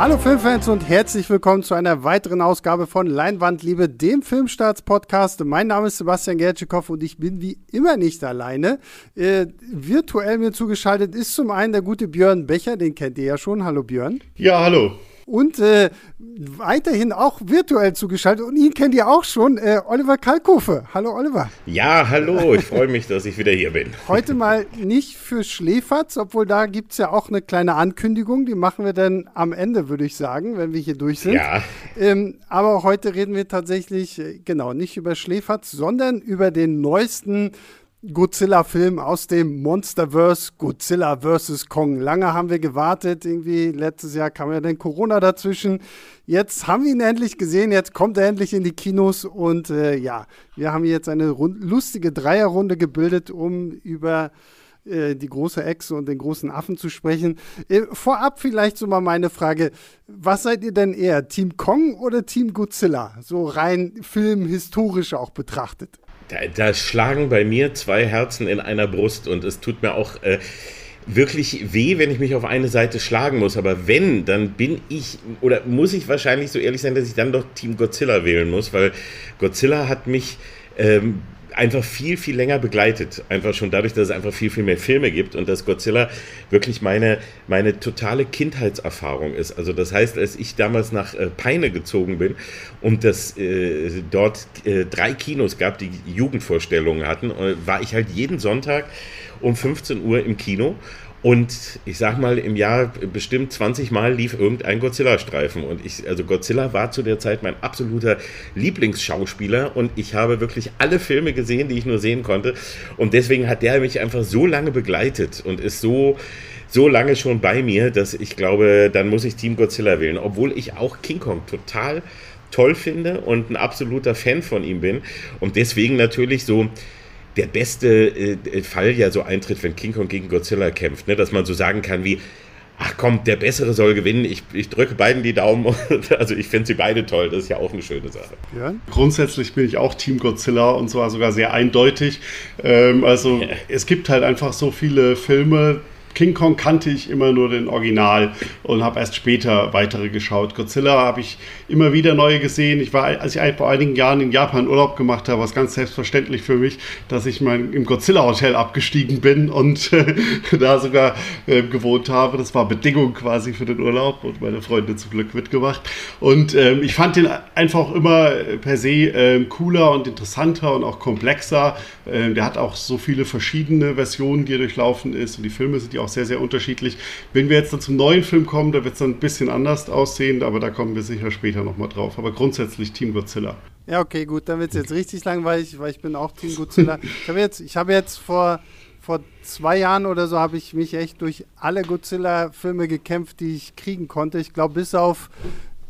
Hallo Filmfans und herzlich willkommen zu einer weiteren Ausgabe von Leinwandliebe, dem Filmstarts-Podcast. Mein Name ist Sebastian Gertschikow und ich bin wie immer nicht alleine. Äh, virtuell mir zugeschaltet ist zum einen der gute Björn Becher, den kennt ihr ja schon. Hallo Björn. Ja, hallo und äh, weiterhin auch virtuell zugeschaltet und ihn kennt ihr auch schon, äh, Oliver Kalkofe. Hallo Oliver. Ja, hallo, ich freue mich, dass ich wieder hier bin. Heute mal nicht für Schläferz, obwohl da gibt es ja auch eine kleine Ankündigung, die machen wir dann am Ende, würde ich sagen, wenn wir hier durch sind. Ja. Ähm, aber heute reden wir tatsächlich, äh, genau, nicht über Schläferz, sondern über den neuesten Godzilla-Film aus dem Monsterverse, Godzilla vs. Kong. Lange haben wir gewartet, irgendwie letztes Jahr kam ja dann Corona dazwischen. Jetzt haben wir ihn endlich gesehen, jetzt kommt er endlich in die Kinos und äh, ja, wir haben jetzt eine lustige Dreierrunde gebildet, um über äh, die große Echse und den großen Affen zu sprechen. Äh, vorab vielleicht so mal meine Frage, was seid ihr denn eher, Team Kong oder Team Godzilla? So rein filmhistorisch auch betrachtet. Da, da, schlagen bei mir zwei Herzen in einer Brust und es tut mir auch äh, wirklich weh, wenn ich mich auf eine Seite schlagen muss. Aber wenn, dann bin ich oder muss ich wahrscheinlich so ehrlich sein, dass ich dann doch Team Godzilla wählen muss, weil Godzilla hat mich ähm, einfach viel, viel länger begleitet. Einfach schon dadurch, dass es einfach viel, viel mehr Filme gibt und dass Godzilla wirklich meine, meine totale Kindheitserfahrung ist. Also das heißt, als ich damals nach äh, Peine gezogen bin und das äh, dort äh, drei Kinos gab, die Jugendvorstellungen hatten, äh, war ich halt jeden Sonntag um 15 Uhr im Kino und ich sag mal, im Jahr bestimmt 20 Mal lief irgendein Godzilla-Streifen. Und ich, also Godzilla war zu der Zeit mein absoluter Lieblingsschauspieler und ich habe wirklich alle Filme gesehen, die ich nur sehen konnte. Und deswegen hat der mich einfach so lange begleitet und ist so, so lange schon bei mir, dass ich glaube, dann muss ich Team Godzilla wählen. Obwohl ich auch King Kong total toll finde und ein absoluter Fan von ihm bin. Und deswegen natürlich so der beste äh, Fall ja so eintritt, wenn King Kong gegen Godzilla kämpft, ne? dass man so sagen kann wie, ach komm, der Bessere soll gewinnen. Ich, ich drücke beiden die Daumen. also ich finde sie beide toll. Das ist ja auch eine schöne Sache. Ja. Grundsätzlich bin ich auch Team Godzilla und zwar sogar sehr eindeutig. Ähm, also ja. es gibt halt einfach so viele Filme, King Kong kannte ich immer nur den Original und habe erst später weitere geschaut. Godzilla habe ich immer wieder neue gesehen. Ich war, als ich vor einigen Jahren in Japan Urlaub gemacht habe, war es ganz selbstverständlich für mich, dass ich mein, im Godzilla Hotel abgestiegen bin und äh, da sogar äh, gewohnt habe. Das war Bedingung quasi für den Urlaub und meine Freunde zum Glück mitgemacht. Und ähm, ich fand den einfach immer per se äh, cooler und interessanter und auch komplexer. Ähm, der hat auch so viele verschiedene Versionen, die er durchlaufen ist und die Filme sind ja auch sehr, sehr unterschiedlich. Wenn wir jetzt dann zum neuen Film kommen, da wird es dann ein bisschen anders aussehen, aber da kommen wir sicher später nochmal drauf. Aber grundsätzlich Team Godzilla. Ja, okay, gut, dann wird es jetzt richtig langweilig, weil ich bin auch Team Godzilla. ich habe jetzt, ich habe jetzt vor, vor zwei Jahren oder so habe ich mich echt durch alle Godzilla-Filme gekämpft, die ich kriegen konnte. Ich glaube, bis auf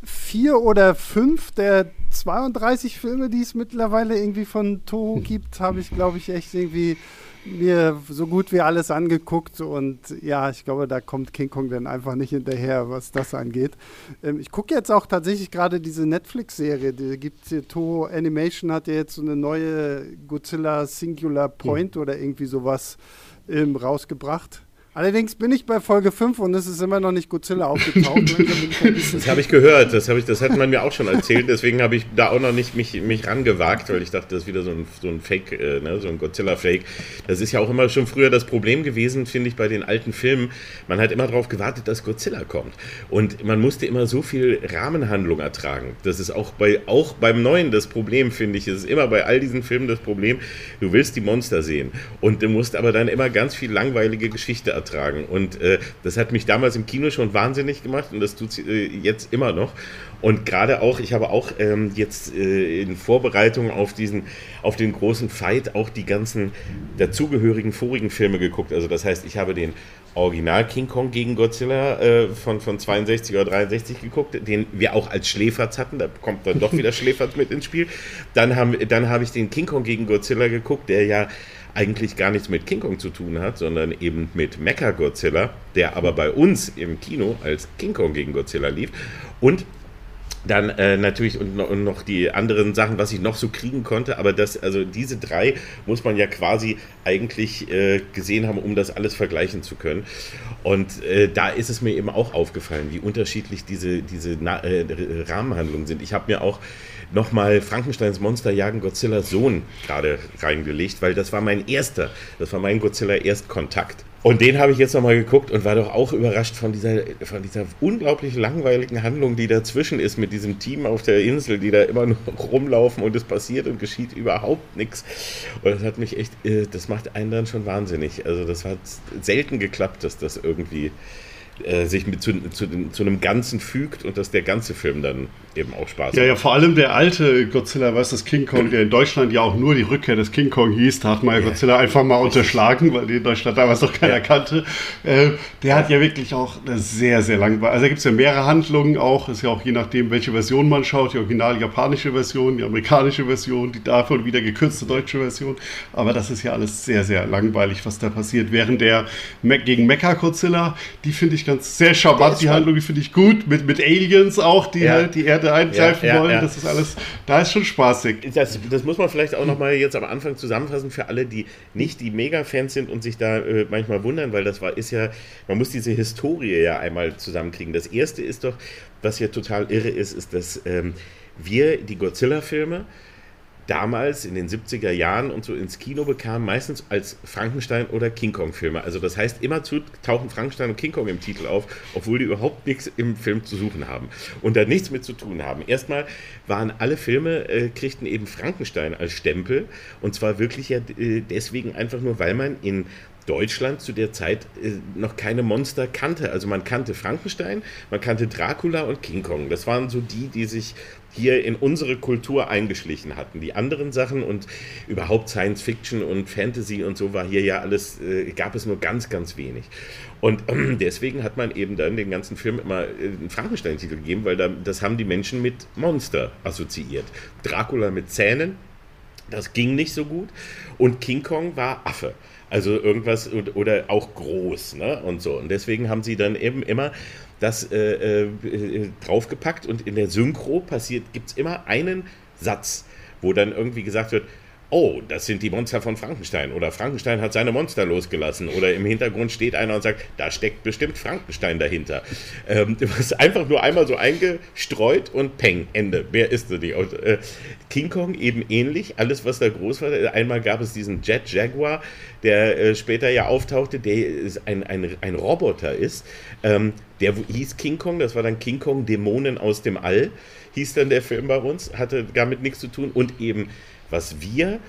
vier oder fünf der 32 Filme, die es mittlerweile irgendwie von Toho gibt, habe ich, glaube ich, echt irgendwie mir so gut wie alles angeguckt und ja, ich glaube, da kommt King Kong dann einfach nicht hinterher, was das angeht. Ähm, ich gucke jetzt auch tatsächlich gerade diese Netflix-Serie, die gibt hier, Toho Animation hat ja jetzt so eine neue Godzilla Singular Point mhm. oder irgendwie sowas ähm, rausgebracht. Allerdings bin ich bei Folge 5 und es ist immer noch nicht Godzilla aufgetaucht. das habe ich gehört, das, ich, das hat man mir auch schon erzählt, deswegen habe ich da auch noch nicht mich, mich rangewagt, weil ich dachte, das ist wieder so ein, so ein Fake, äh, ne, so ein Godzilla-Fake. Das ist ja auch immer schon früher das Problem gewesen, finde ich, bei den alten Filmen. Man hat immer darauf gewartet, dass Godzilla kommt. Und man musste immer so viel Rahmenhandlung ertragen. Das ist auch, bei, auch beim Neuen das Problem, finde ich. Es ist immer bei all diesen Filmen das Problem, du willst die Monster sehen. Und du musst aber dann immer ganz viel langweilige Geschichte ertragen ertragen. Und äh, das hat mich damals im Kino schon wahnsinnig gemacht und das tut äh, jetzt immer noch. Und gerade auch, ich habe auch ähm, jetzt äh, in Vorbereitung auf diesen, auf den großen Fight auch die ganzen dazugehörigen vorigen Filme geguckt. Also das heißt, ich habe den Original King Kong gegen Godzilla äh, von, von 62 oder 63 geguckt, den wir auch als Schläferz hatten. Da kommt dann doch wieder Schläferz mit ins Spiel. Dann, haben, dann habe ich den King Kong gegen Godzilla geguckt, der ja eigentlich gar nichts mit King Kong zu tun hat, sondern eben mit Mecha Godzilla, der aber bei uns im Kino als King Kong gegen Godzilla lief. Und dann äh, natürlich und, und, noch die anderen Sachen, was ich noch so kriegen konnte, aber das, also diese drei muss man ja quasi eigentlich äh, gesehen haben, um das alles vergleichen zu können. Und äh, da ist es mir eben auch aufgefallen, wie unterschiedlich diese, diese Na äh, Rahmenhandlungen sind. Ich habe mir auch nochmal Frankensteins Monster jagen Godzillas Sohn gerade reingelegt, weil das war mein erster, das war mein Godzilla-Erstkontakt. Und den habe ich jetzt nochmal geguckt und war doch auch überrascht von dieser, von dieser unglaublich langweiligen Handlung, die dazwischen ist mit diesem Team auf der Insel, die da immer nur rumlaufen und es passiert und geschieht überhaupt nichts. Und das hat mich echt, äh, das macht einen dann schon wahnsinnig. Also das hat selten geklappt, dass das irgendwie äh, sich mit zu, zu, zu, einem Ganzen fügt und dass der ganze Film dann eben auch Spaß ja, macht. Ja, vor allem der alte Godzilla vs. King Kong, der in Deutschland ja auch nur die Rückkehr des King Kong hieß, da hat man ja Godzilla einfach mal unterschlagen, weil die in Deutschland damals noch keiner ja. kannte. Äh, der hat ja wirklich auch eine sehr, sehr langweilig. Also da gibt es ja mehrere Handlungen auch, ist ja auch je nachdem, welche Version man schaut, die original japanische Version, die amerikanische Version, die davon wieder gekürzte deutsche Version. Aber das ist ja alles sehr, sehr langweilig, was da passiert. Während der gegen Mecha Godzilla, die finde ich ganz sehr charmant, die Handlung, die finde ich gut, mit, mit Aliens auch, die ja. halt die Erde eingreifen ja, ja, wollen. Das ist alles, da ist schon spaßig. Das, das muss man vielleicht auch nochmal jetzt am Anfang zusammenfassen für alle, die nicht die Mega-Fans sind und sich da äh, manchmal wundern, weil das war, ist ja, man muss diese Historie ja einmal zusammenkriegen. Das erste ist doch, was ja total irre ist, ist, dass ähm, wir die Godzilla-Filme damals in den 70er Jahren und so ins Kino bekam, meistens als Frankenstein- oder King Kong-Filme. Also das heißt, immer zu tauchen Frankenstein und King Kong im Titel auf, obwohl die überhaupt nichts im Film zu suchen haben und da nichts mit zu tun haben. Erstmal waren alle Filme, äh, kriegten eben Frankenstein als Stempel und zwar wirklich ja äh, deswegen einfach nur, weil man in Deutschland zu der Zeit äh, noch keine Monster kannte. Also man kannte Frankenstein, man kannte Dracula und King Kong. Das waren so die, die sich hier in unsere Kultur eingeschlichen hatten. Die anderen Sachen und überhaupt Science Fiction und Fantasy und so war hier ja alles, äh, gab es nur ganz, ganz wenig. Und äh, deswegen hat man eben dann den ganzen Film immer äh, einen Frankenstein-Titel gegeben, weil da, das haben die Menschen mit Monster assoziiert. Dracula mit Zähnen, das ging nicht so gut. Und King Kong war Affe. Also irgendwas oder auch groß, ne? Und so. Und deswegen haben sie dann eben immer das äh, äh, draufgepackt und in der Synchro passiert, gibt es immer einen Satz, wo dann irgendwie gesagt wird, oh, das sind die Monster von Frankenstein oder Frankenstein hat seine Monster losgelassen oder im Hintergrund steht einer und sagt, da steckt bestimmt Frankenstein dahinter. Ähm, das einfach nur einmal so eingestreut und peng, Ende. Wer ist die? Und, äh, King Kong eben ähnlich, alles was da groß war. Einmal gab es diesen Jet Jaguar, der äh, später ja auftauchte, der ein, ein, ein Roboter ist. Ähm, der hieß King Kong, das war dann King Kong Dämonen aus dem All, hieß dann der Film bei uns, hatte damit nichts zu tun und eben was wir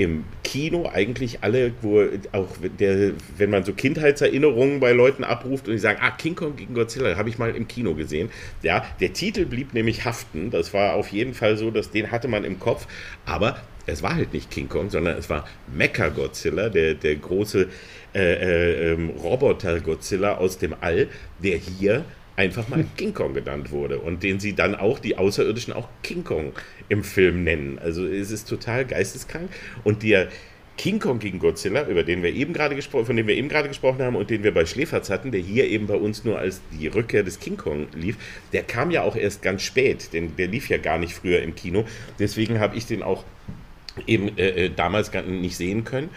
im Kino eigentlich alle, wo auch der, wenn man so Kindheitserinnerungen bei Leuten abruft und die sagen, ah, King Kong gegen Godzilla, habe ich mal im Kino gesehen. Ja, der Titel blieb nämlich haften. Das war auf jeden Fall so, dass den hatte man im Kopf, aber es war halt nicht King Kong, sondern es war Mecha Godzilla, der, der große äh, äh, ähm, Roboter Godzilla aus dem All, der hier einfach mal King Kong genannt wurde und den sie dann auch, die Außerirdischen, auch King Kong im Film nennen. Also es ist total geisteskrank. Und der King Kong gegen Godzilla, über den wir eben gerade gesprochen, von dem wir eben gerade gesprochen haben und den wir bei Schläferz hatten, der hier eben bei uns nur als die Rückkehr des King Kong lief, der kam ja auch erst ganz spät, denn der lief ja gar nicht früher im Kino. Deswegen habe ich den auch eben äh, äh damals gar nicht sehen können.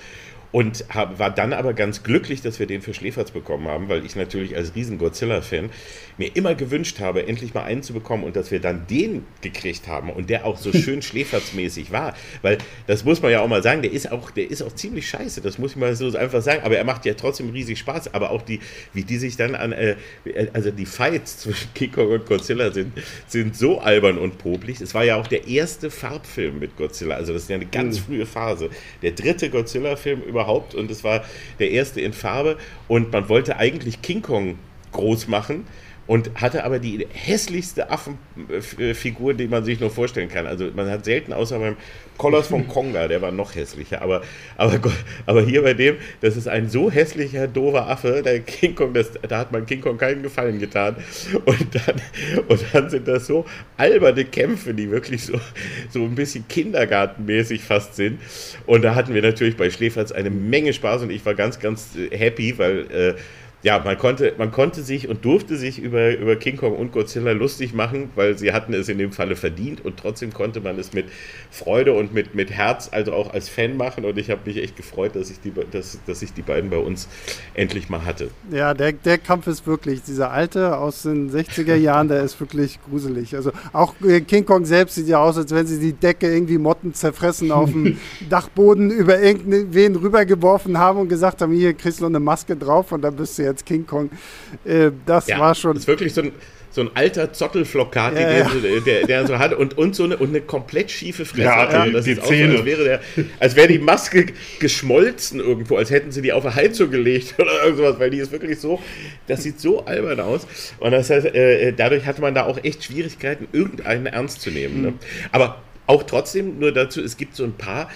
Und hab, war dann aber ganz glücklich, dass wir den für Schläferz bekommen haben, weil ich natürlich als riesen Godzilla-Fan mir immer gewünscht habe, endlich mal einen zu bekommen und dass wir dann den gekriegt haben und der auch so schön Schläferz-mäßig war. Weil das muss man ja auch mal sagen, der ist auch, der ist auch ziemlich scheiße, das muss ich mal so einfach sagen. Aber er macht ja trotzdem riesig Spaß. Aber auch die, wie die sich dann an, äh, also die Fights zwischen King Kong und Godzilla sind, sind so albern und popelig. Es war ja auch der erste Farbfilm mit Godzilla. Also das ist ja eine ganz mhm. frühe Phase. Der dritte Godzilla-Film überhaupt überhaupt. Und es war der erste in Farbe. Und man wollte eigentlich King Kong groß machen und hatte aber die hässlichste Affenfigur, die man sich nur vorstellen kann. Also man hat selten, außer beim Colors von Konga, der war noch hässlicher, aber, aber, aber hier bei dem, das ist ein so hässlicher, doofer Affe, der King Kong, das, da hat man King Kong keinen Gefallen getan. Und dann, und dann sind das so alberne Kämpfe, die wirklich so, so ein bisschen kindergartenmäßig fast sind. Und da hatten wir natürlich bei Schläferz eine Menge Spaß und ich war ganz, ganz happy, weil äh, ja, man konnte, man konnte sich und durfte sich über, über King Kong und Godzilla lustig machen, weil sie hatten es in dem Falle verdient und trotzdem konnte man es mit Freude und mit, mit Herz, also auch als Fan machen und ich habe mich echt gefreut, dass ich, die, dass, dass ich die beiden bei uns endlich mal hatte. Ja, der, der Kampf ist wirklich, dieser alte aus den 60er Jahren, der ist wirklich gruselig. Also auch äh, King Kong selbst sieht ja aus, als wenn sie die Decke irgendwie Motten zerfressen auf dem Dachboden über irgendwen rübergeworfen haben und gesagt haben, hier kriegst du noch eine Maske drauf und dann bist du jetzt King Kong. Äh, das ja, war schon. Das ist wirklich so ein, so ein alter Zottelflocati, ja, ja. der, der, der, so hat und, und so eine, und eine komplett schiefe Fresse. Ja, also das die, ist Zähne. So, als wäre, der, als wäre die Maske geschmolzen irgendwo, als hätten sie die auf eine Heizung gelegt oder irgendwas, weil die ist wirklich so, das sieht so albern aus. Und das heißt, äh, dadurch hatte man da auch echt Schwierigkeiten, irgendeinen ernst zu nehmen. Mhm. Ne? Aber auch trotzdem, nur dazu, es gibt so ein paar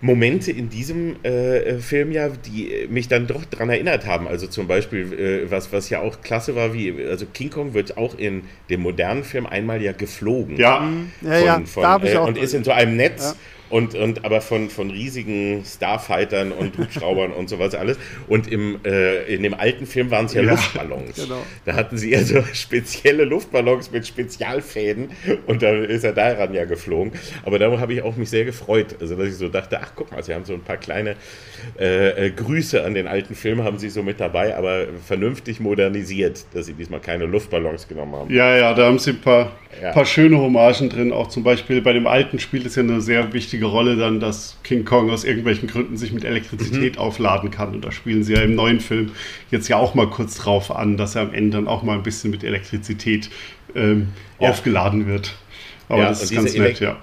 Momente in diesem äh, Film ja, die mich dann doch daran erinnert haben. Also zum Beispiel, äh, was, was ja auch klasse war, wie, also King Kong wird auch in dem modernen Film einmal ja geflogen. Ja, von, ja, ja. Von, da äh, und ist in so einem Netz. Ja und, und aber von, von riesigen Starfightern und Hubschraubern und sowas alles. Und im, äh, in dem alten Film waren es ja, ja, Luftballons. Genau. Da hatten sie also spezielle Luftballons mit Spezialfäden und da ist er daran ja geflogen. Aber da habe ich auch mich sehr gefreut. Also dass ich so dachte, ach guck mal, sie haben so ein paar kleine äh, äh, Grüße an den alten Film, haben sie so mit dabei, aber vernünftig modernisiert, dass sie diesmal keine Luftballons genommen haben. Ja, ja, da haben sie ein paar, ja. paar schöne Hommagen drin. Auch zum Beispiel bei dem alten Spiel ist ja eine sehr wichtige wichtige Rolle dann, dass King Kong aus irgendwelchen Gründen sich mit Elektrizität mhm. aufladen kann. Und da spielen sie ja im neuen Film jetzt ja auch mal kurz drauf an, dass er am Ende dann auch mal ein bisschen mit Elektrizität ähm, ja. aufgeladen wird. Aber ja, das ist ganz nett, ja.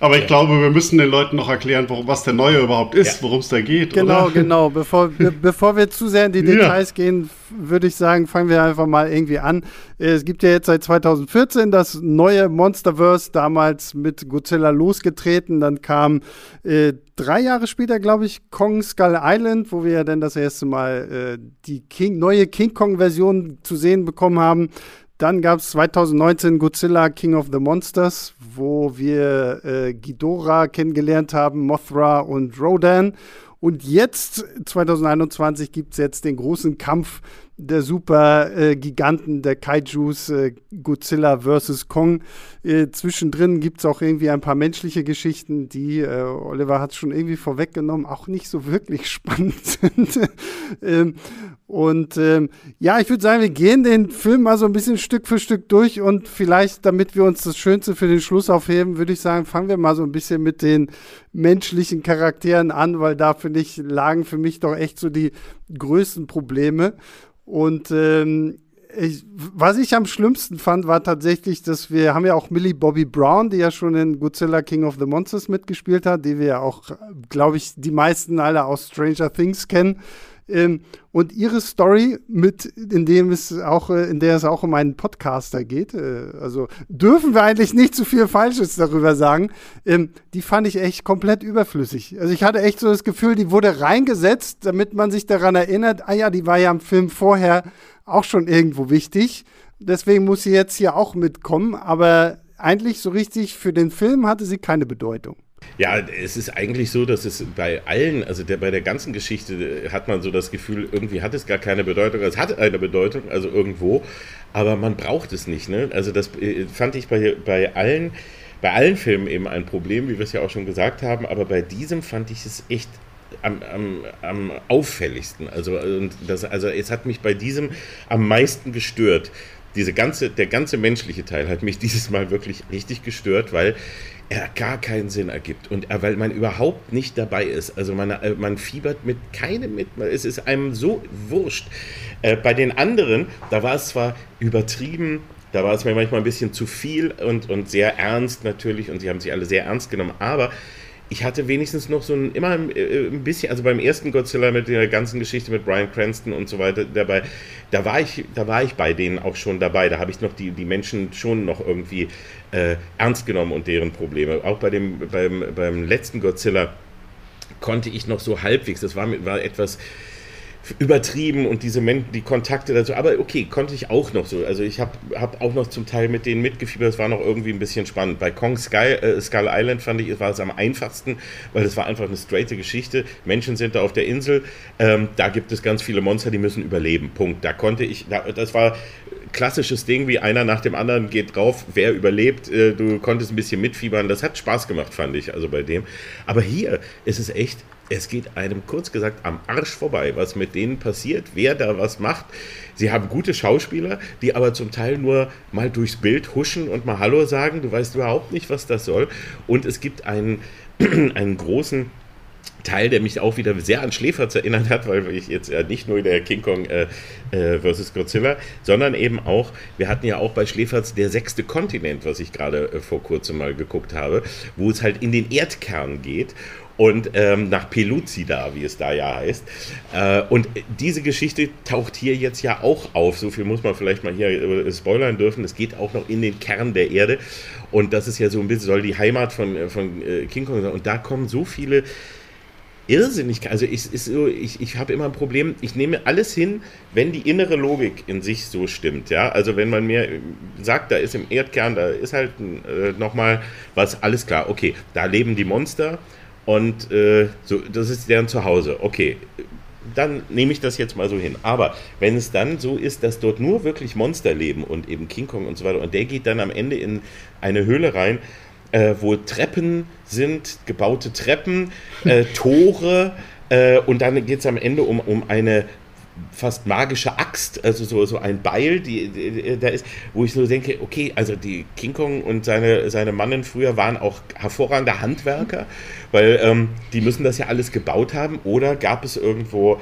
Aber ich glaube, wir müssen den Leuten noch erklären, worum, was der Neue überhaupt ist, ja. worum es da geht. Genau, oder? genau. Bevor, be bevor wir zu sehr in die Details ja. gehen, würde ich sagen, fangen wir einfach mal irgendwie an. Es gibt ja jetzt seit 2014 das neue Monsterverse, damals mit Godzilla losgetreten. Dann kam äh, drei Jahre später, glaube ich, Kong Skull Island, wo wir ja dann das erste Mal äh, die King, neue King Kong-Version zu sehen bekommen haben. Dann gab es 2019 Godzilla King of the Monsters, wo wir äh, Ghidorah kennengelernt haben, Mothra und Rodan. Und jetzt, 2021, gibt es jetzt den großen Kampf der Super-Giganten, der Kaijus, äh, Godzilla vs. Kong. Äh, zwischendrin gibt es auch irgendwie ein paar menschliche Geschichten, die, äh, Oliver hat es schon irgendwie vorweggenommen, auch nicht so wirklich spannend sind. ähm, und ähm, ja, ich würde sagen, wir gehen den Film mal so ein bisschen Stück für Stück durch und vielleicht, damit wir uns das Schönste für den Schluss aufheben, würde ich sagen, fangen wir mal so ein bisschen mit den menschlichen Charakteren an, weil da, finde ich, lagen für mich doch echt so die größten Probleme. Und ähm, ich, was ich am schlimmsten fand, war tatsächlich, dass wir haben ja auch Millie Bobby Brown, die ja schon in Godzilla King of the Monsters mitgespielt hat, die wir ja auch, glaube ich, die meisten alle aus Stranger Things kennen. Ähm, und ihre Story, mit, in dem es auch, äh, in der es auch um einen Podcaster geht, äh, also dürfen wir eigentlich nicht zu viel Falsches darüber sagen, ähm, die fand ich echt komplett überflüssig. Also ich hatte echt so das Gefühl, die wurde reingesetzt, damit man sich daran erinnert, ah ja, die war ja im Film vorher auch schon irgendwo wichtig. Deswegen muss sie jetzt hier auch mitkommen, aber eigentlich so richtig für den Film hatte sie keine Bedeutung. Ja, es ist eigentlich so, dass es bei allen, also der, bei der ganzen Geschichte hat man so das Gefühl, irgendwie hat es gar keine Bedeutung. Es hat eine Bedeutung, also irgendwo, aber man braucht es nicht. Ne? Also das äh, fand ich bei, bei allen, bei allen Filmen eben ein Problem, wie wir es ja auch schon gesagt haben, aber bei diesem fand ich es echt am, am, am auffälligsten. Also, und das, also es hat mich bei diesem am meisten gestört. Diese ganze, der ganze menschliche Teil hat mich dieses Mal wirklich richtig gestört, weil er gar keinen Sinn ergibt und weil man überhaupt nicht dabei ist. Also man, äh, man fiebert mit keinem mit. Es ist einem so wurscht. Äh, bei den anderen, da war es zwar übertrieben, da war es mir manchmal ein bisschen zu viel und, und sehr ernst natürlich und sie haben sich alle sehr ernst genommen, aber ich hatte wenigstens noch so ein, immer äh, ein bisschen, also beim ersten Godzilla mit der ganzen Geschichte mit Brian Cranston und so weiter dabei, da war ich, da war ich bei denen auch schon dabei. Da habe ich noch die, die Menschen schon noch irgendwie äh, ernst genommen und deren Probleme. Auch bei dem, beim, beim letzten Godzilla konnte ich noch so halbwegs, das war, war etwas übertrieben und diese Men die Kontakte dazu. Aber okay, konnte ich auch noch so. Also ich habe hab auch noch zum Teil mit denen mitgefiebert. Das war noch irgendwie ein bisschen spannend. Bei Kong Sky, äh, Skull Island fand ich, war es am einfachsten, weil das war einfach eine straighte Geschichte. Menschen sind da auf der Insel. Ähm, da gibt es ganz viele Monster, die müssen überleben. Punkt. Da konnte ich, da, das war klassisches Ding, wie einer nach dem anderen geht drauf, wer überlebt. Äh, du konntest ein bisschen mitfiebern. Das hat Spaß gemacht, fand ich, also bei dem. Aber hier ist es echt es geht einem kurz gesagt am Arsch vorbei, was mit denen passiert, wer da was macht. Sie haben gute Schauspieler, die aber zum Teil nur mal durchs Bild huschen und mal Hallo sagen. Du weißt überhaupt nicht, was das soll. Und es gibt einen, einen großen Teil, der mich auch wieder sehr an Schläferz erinnert hat, weil ich jetzt ja nicht nur der King Kong äh, äh, versus Godzilla, sondern eben auch, wir hatten ja auch bei Schläferz der sechste Kontinent, was ich gerade äh, vor kurzem mal geguckt habe, wo es halt in den Erdkern geht und ähm, nach Peluzida, wie es da ja heißt. Äh, und diese Geschichte taucht hier jetzt ja auch auf. So viel muss man vielleicht mal hier äh, spoilern dürfen. Es geht auch noch in den Kern der Erde. Und das ist ja so ein bisschen, soll die Heimat von, äh, von äh, King Kong sein. Und da kommen so viele irrsinnig. Also ich, so, ich, ich habe immer ein Problem, ich nehme alles hin, wenn die innere Logik in sich so stimmt. Ja? Also wenn man mir sagt, da ist im Erdkern, da ist halt äh, nochmal was, alles klar, okay, da leben die Monster und äh, so, das ist deren Zuhause. Okay, dann nehme ich das jetzt mal so hin. Aber wenn es dann so ist, dass dort nur wirklich Monster leben und eben King Kong und so weiter, und der geht dann am Ende in eine Höhle rein, äh, wo Treppen sind, gebaute Treppen, äh, Tore, äh, und dann geht es am Ende um, um eine fast magische Axt, also so, so ein Beil, die, die, da ist, wo ich so denke, okay, also die King Kong und seine, seine Mannen früher waren auch hervorragende Handwerker, weil ähm, die müssen das ja alles gebaut haben oder gab es irgendwo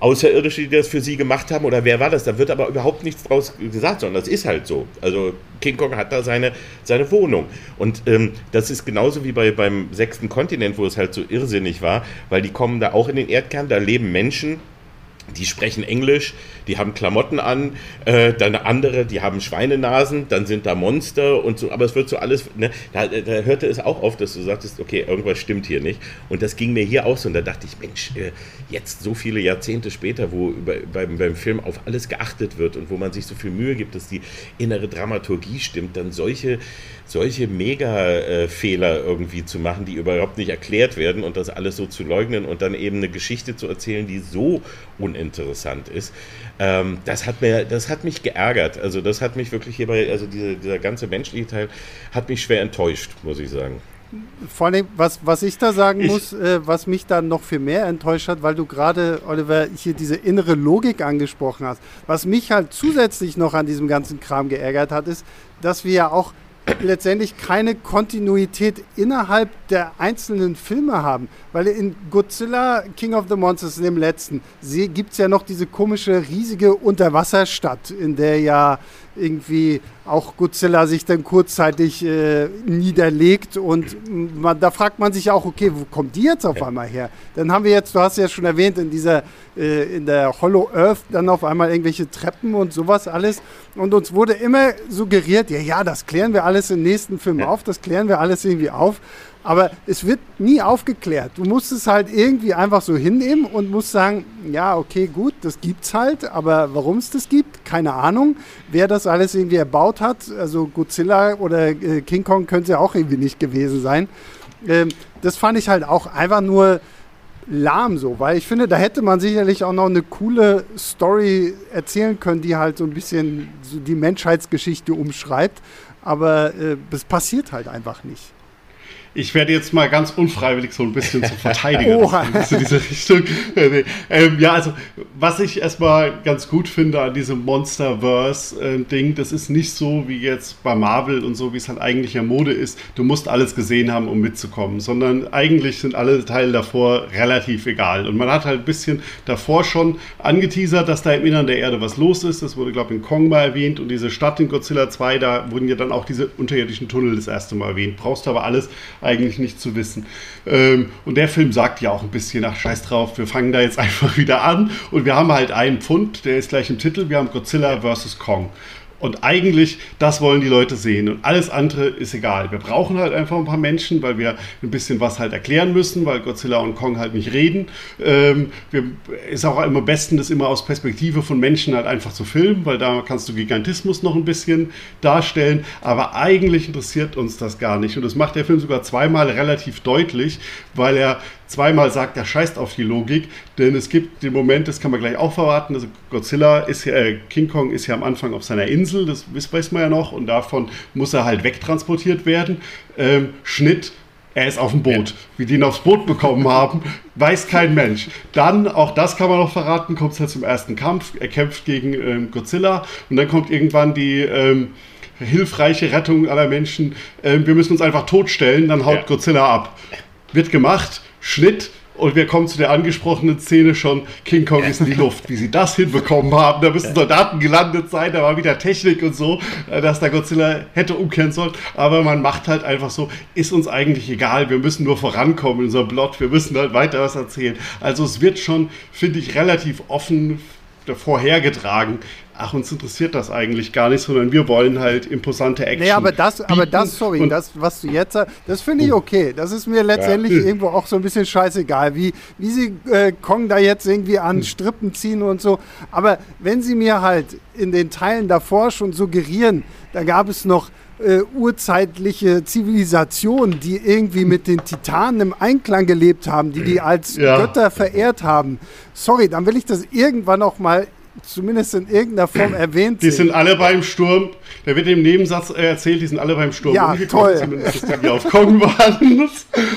Außerirdische, die das für sie gemacht haben oder wer war das? Da wird aber überhaupt nichts draus gesagt, sondern das ist halt so. Also King Kong hat da seine, seine Wohnung. Und ähm, das ist genauso wie bei, beim sechsten Kontinent, wo es halt so irrsinnig war, weil die kommen da auch in den Erdkern, da leben Menschen, die sprechen Englisch, die haben Klamotten an, äh, dann andere, die haben Schweinenasen, dann sind da Monster und so, aber es wird so alles, ne, da, da, hörte es auch auf, dass du sagtest, okay, irgendwas stimmt hier nicht. Und das ging mir hier auch so und da dachte ich, Mensch, äh, jetzt so viele Jahrzehnte später, wo über, beim, beim Film auf alles geachtet wird und wo man sich so viel Mühe gibt, dass die innere Dramaturgie stimmt, dann solche, solche Mega-Fehler irgendwie zu machen, die überhaupt nicht erklärt werden und das alles so zu leugnen und dann eben eine Geschichte zu erzählen, die so uninteressant ist. Ähm, das, hat mir, das hat mich geärgert. Also das hat mich wirklich hierbei, also diese, dieser ganze menschliche Teil hat mich schwer enttäuscht, muss ich sagen. Vor allem, was, was ich da sagen ich, muss, äh, was mich dann noch viel mehr enttäuscht hat, weil du gerade, Oliver, hier diese innere Logik angesprochen hast. Was mich halt zusätzlich noch an diesem ganzen Kram geärgert hat, ist, dass wir ja auch letztendlich keine Kontinuität innerhalb der einzelnen Filme haben. Weil in Godzilla King of the Monsters, in dem letzten, gibt es ja noch diese komische, riesige Unterwasserstadt, in der ja irgendwie auch Godzilla sich dann kurzzeitig äh, niederlegt und man, da fragt man sich auch, okay, wo kommt die jetzt auf einmal her? Dann haben wir jetzt, du hast ja schon erwähnt, in dieser, äh, in der Hollow Earth dann auf einmal irgendwelche Treppen und sowas alles. Und uns wurde immer suggeriert, ja, ja, das klären wir alles im nächsten Film auf, das klären wir alles irgendwie auf aber es wird nie aufgeklärt. Du musst es halt irgendwie einfach so hinnehmen und musst sagen, ja, okay, gut, das gibt's halt, aber warum es das gibt, keine Ahnung. Wer das alles irgendwie erbaut hat, also Godzilla oder äh, King Kong könnte ja auch irgendwie nicht gewesen sein. Ähm, das fand ich halt auch einfach nur lahm so, weil ich finde, da hätte man sicherlich auch noch eine coole Story erzählen können, die halt so ein bisschen so die Menschheitsgeschichte umschreibt. Aber äh, das passiert halt einfach nicht. Ich werde jetzt mal ganz unfreiwillig so ein bisschen zum Verteidiger. In diese Richtung. Äh, ähm, ja, also, was ich erstmal ganz gut finde an diesem Monsterverse-Ding, das ist nicht so wie jetzt bei Marvel und so, wie es halt eigentlich ja Mode ist. Du musst alles gesehen haben, um mitzukommen, sondern eigentlich sind alle Teile davor relativ egal. Und man hat halt ein bisschen davor schon angeteasert, dass da im Innern der Erde was los ist. Das wurde, glaube ich, in Kong mal erwähnt und diese Stadt in Godzilla 2, da wurden ja dann auch diese unterirdischen Tunnel das erste Mal erwähnt. Brauchst du aber alles eigentlich nicht zu wissen. Ähm, und der Film sagt ja auch ein bisschen, ach scheiß drauf, wir fangen da jetzt einfach wieder an. Und wir haben halt einen Pfund, der ist gleich im Titel, wir haben Godzilla vs. Kong. Und eigentlich, das wollen die Leute sehen. Und alles andere ist egal. Wir brauchen halt einfach ein paar Menschen, weil wir ein bisschen was halt erklären müssen, weil Godzilla und Kong halt nicht reden. Ähm, wir, ist auch immer am besten, das immer aus Perspektive von Menschen halt einfach zu filmen, weil da kannst du Gigantismus noch ein bisschen darstellen. Aber eigentlich interessiert uns das gar nicht. Und das macht der Film sogar zweimal relativ deutlich, weil er zweimal sagt, er scheißt auf die Logik, denn es gibt den Moment, das kann man gleich auch verraten, also Godzilla ist ja, äh, King Kong ist ja am Anfang auf seiner Insel, das weiß man ja noch, und davon muss er halt wegtransportiert werden. Ähm, Schnitt, er ist auf dem Boot. Wie die ihn aufs Boot bekommen haben, weiß kein Mensch. Dann, auch das kann man noch verraten, kommt es halt zum ersten Kampf. Er kämpft gegen ähm, Godzilla und dann kommt irgendwann die ähm, hilfreiche Rettung aller Menschen. Ähm, wir müssen uns einfach totstellen, dann haut ja. Godzilla ab. Wird gemacht Schnitt und wir kommen zu der angesprochenen Szene schon, King Kong ist in die Luft. Wie sie das hinbekommen haben, da müssen Soldaten gelandet sein, da war wieder Technik und so, äh, dass da Godzilla hätte umkehren sollen. Aber man macht halt einfach so, ist uns eigentlich egal, wir müssen nur vorankommen in unserem Plot, wir müssen halt weiter was erzählen. Also es wird schon, finde ich, relativ offen vorhergetragen, ach, uns interessiert das eigentlich gar nicht, sondern wir wollen halt imposante Action. Nee, aber das, aber das, sorry, das, was du jetzt sagst, das finde ich okay. Das ist mir letztendlich ja. irgendwo auch so ein bisschen scheißegal, wie, wie sie äh, Kong da jetzt irgendwie an hm. Strippen ziehen und so. Aber wenn sie mir halt in den Teilen davor schon suggerieren, da gab es noch äh, urzeitliche Zivilisationen, die irgendwie mit den Titanen im Einklang gelebt haben, die die als ja. Götter verehrt haben. Sorry, dann will ich das irgendwann auch mal zumindest in irgendeiner Form erwähnt Die sind alle beim Sturm. Da wird im Nebensatz erzählt, die sind alle beim Sturm ja, toll. zumindest, die auf Kong waren.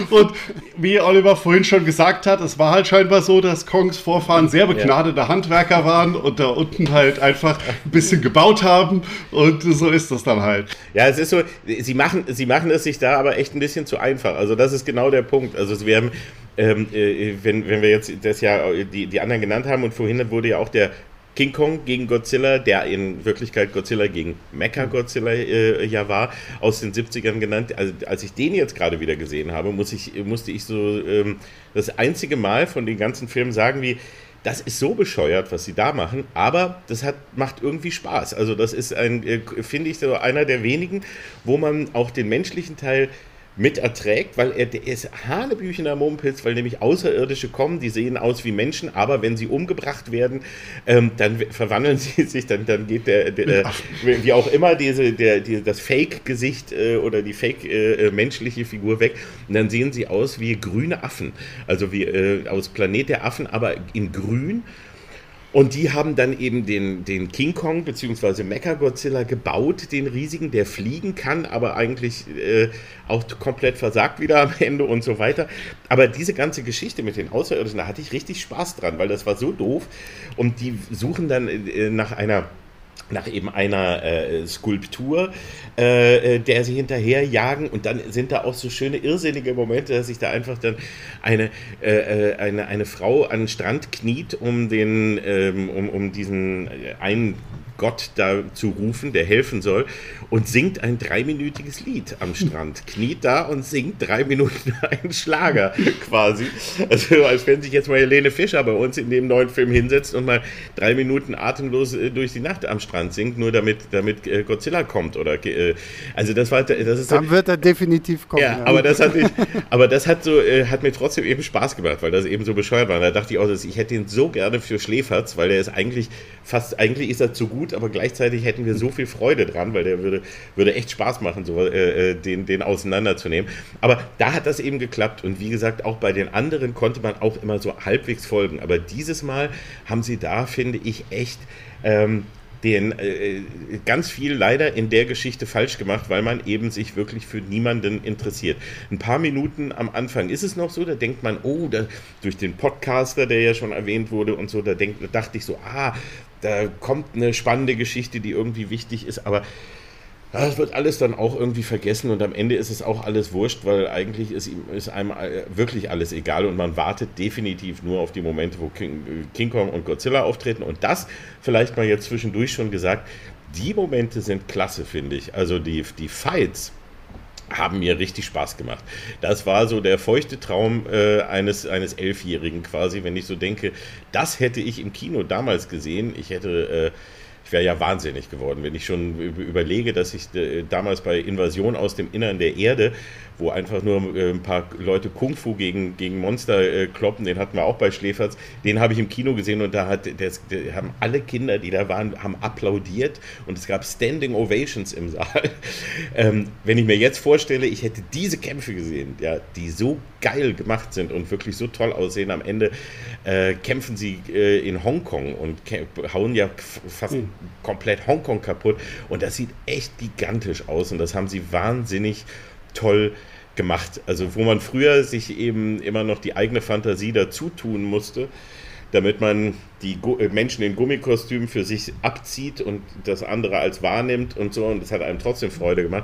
Und wie Oliver vorhin schon gesagt hat, es war halt scheinbar so, dass Kongs Vorfahren sehr begnadete ja. Handwerker waren und da unten halt einfach ein bisschen gebaut haben. Und so ist das dann halt. Ja, es ist so, sie machen, sie machen es sich da aber echt ein bisschen zu einfach. Also das ist genau der Punkt. Also wir haben ähm, äh, wenn, wenn wir jetzt das ja die, die anderen genannt haben und vorhin wurde ja auch der King Kong gegen Godzilla, der in Wirklichkeit Godzilla gegen Mecha Godzilla äh, ja war, aus den 70ern genannt. Also, als ich den jetzt gerade wieder gesehen habe, muss ich, musste ich so ähm, das einzige Mal von den ganzen Filmen sagen, wie das ist so bescheuert, was sie da machen, aber das hat, macht irgendwie Spaß. Also das ist ein, äh, finde ich, so einer der wenigen, wo man auch den menschlichen Teil mit erträgt, weil er der ist Hanebüchener Mumpitz, weil nämlich Außerirdische kommen, die sehen aus wie Menschen, aber wenn sie umgebracht werden, ähm, dann verwandeln sie sich, dann, dann geht der, der äh, wie auch immer, diese, der, die, das Fake-Gesicht äh, oder die Fake-menschliche äh, Figur weg und dann sehen sie aus wie grüne Affen, also wie äh, aus Planet der Affen, aber in grün und die haben dann eben den, den King Kong bzw. Mecha-Godzilla gebaut, den riesigen, der fliegen kann, aber eigentlich äh, auch komplett versagt wieder am Ende und so weiter. Aber diese ganze Geschichte mit den Außerirdischen, da hatte ich richtig Spaß dran, weil das war so doof. Und die suchen dann äh, nach einer nach eben einer äh, Skulptur, äh, äh, der sie hinterherjagen. Und dann sind da auch so schöne irrsinnige Momente, dass sich da einfach dann eine, äh, äh eine, eine Frau an den Strand kniet, um den, ähm, um, um diesen einen Gott da zu rufen, der helfen soll, und singt ein dreiminütiges Lied am Strand. Kniet da und singt drei Minuten einen Schlager quasi. Also als wenn sich jetzt mal Helene Fischer bei uns in dem neuen Film hinsetzt und mal drei Minuten atemlos äh, durch die Nacht am Strand singt, nur damit, damit äh, Godzilla kommt. Oder, äh, also das war, das ist Dann wird er definitiv kommen. Ja, ja. aber das hat, aber das hat so, hat mir trotzdem eben Spaß gemacht, weil das eben so bescheuert war. Da dachte ich auch, ich hätte ihn so gerne für Schläferz, weil der ist eigentlich fast, eigentlich ist er zu gut aber gleichzeitig hätten wir so viel Freude dran, weil der würde, würde echt Spaß machen, so, äh, äh, den, den auseinanderzunehmen. Aber da hat das eben geklappt und wie gesagt, auch bei den anderen konnte man auch immer so halbwegs folgen. Aber dieses Mal haben sie da, finde ich, echt ähm, den äh, ganz viel leider in der Geschichte falsch gemacht, weil man eben sich wirklich für niemanden interessiert. Ein paar Minuten am Anfang ist es noch so, da denkt man, oh, da, durch den Podcaster, der ja schon erwähnt wurde und so, da, denk, da dachte ich so, ah, da kommt eine spannende Geschichte, die irgendwie wichtig ist, aber das wird alles dann auch irgendwie vergessen und am Ende ist es auch alles wurscht, weil eigentlich ist, ist einem wirklich alles egal und man wartet definitiv nur auf die Momente, wo King, King Kong und Godzilla auftreten und das vielleicht mal jetzt zwischendurch schon gesagt, die Momente sind klasse, finde ich. Also die, die Fights, haben mir richtig Spaß gemacht. Das war so der feuchte Traum äh, eines, eines Elfjährigen quasi, wenn ich so denke, das hätte ich im Kino damals gesehen. Ich hätte ich wäre ja wahnsinnig geworden, wenn ich schon überlege, dass ich äh, damals bei Invasion aus dem Innern der Erde, wo einfach nur äh, ein paar Leute Kung Fu gegen, gegen Monster äh, kloppen, den hatten wir auch bei Schläferz, den habe ich im Kino gesehen und da hat, das, haben alle Kinder, die da waren, haben applaudiert und es gab Standing Ovations im Saal. Ähm, wenn ich mir jetzt vorstelle, ich hätte diese Kämpfe gesehen, ja, die so geil gemacht sind und wirklich so toll aussehen, am Ende äh, kämpfen sie äh, in Hongkong und hauen ja fast mhm. komplett Hongkong kaputt und das sieht echt gigantisch aus und das haben sie wahnsinnig toll gemacht. Also wo man früher sich eben immer noch die eigene Fantasie dazu tun musste, damit man die äh, Menschen in Gummikostümen für sich abzieht und das andere als wahrnimmt und so. Und das hat einem trotzdem Freude gemacht.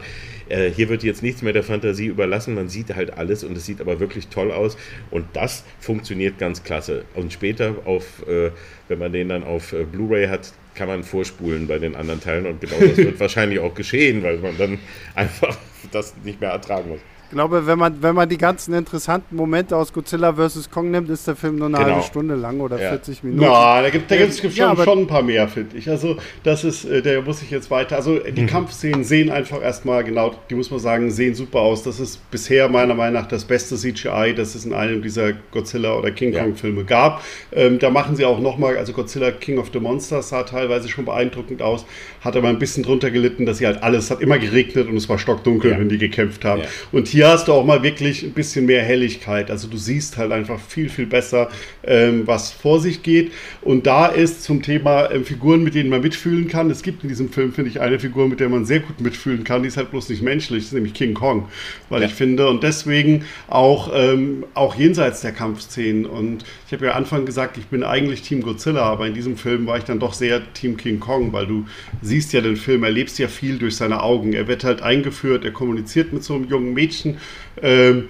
Äh, hier wird jetzt nichts mehr der Fantasie überlassen. Man sieht halt alles und es sieht aber wirklich toll aus. Und das funktioniert ganz klasse. Und später, auf, äh, wenn man den dann auf äh, Blu-ray hat, kann man vorspulen bei den anderen Teilen. Und genau das wird wahrscheinlich auch geschehen, weil man dann einfach das nicht mehr ertragen muss. Ich glaube, wenn man, wenn man die ganzen interessanten Momente aus Godzilla vs. Kong nimmt, ist der Film nur eine genau. halbe Stunde lang oder ja. 40 Minuten. Ja, da gibt es schon, ja, schon ein paar mehr, finde ich. Also, das ist, äh, der muss ich jetzt weiter. Also, die mhm. Kampfszenen sehen einfach erstmal, genau, die muss man sagen, sehen super aus. Das ist bisher meiner Meinung nach das beste CGI, das es in einem dieser Godzilla- oder King Kong-Filme gab. Ähm, da machen sie auch nochmal, also Godzilla King of the Monsters sah teilweise schon beeindruckend aus, hat aber ein bisschen drunter gelitten, dass sie halt alles, hat immer geregnet und es war stockdunkel, ja. wenn die gekämpft haben. Und hier hier hast du auch mal wirklich ein bisschen mehr Helligkeit. Also du siehst halt einfach viel, viel besser, ähm, was vor sich geht. Und da ist zum Thema ähm, Figuren, mit denen man mitfühlen kann. Es gibt in diesem Film, finde ich, eine Figur, mit der man sehr gut mitfühlen kann. Die ist halt bloß nicht menschlich, das ist nämlich King Kong. Weil ja. ich finde, und deswegen auch, ähm, auch jenseits der Kampfszenen. Und ich habe ja Anfang gesagt, ich bin eigentlich Team Godzilla, aber in diesem Film war ich dann doch sehr Team King Kong, weil du siehst ja den Film, erlebst ja viel durch seine Augen. Er wird halt eingeführt, er kommuniziert mit so einem jungen Mädchen. Ähm,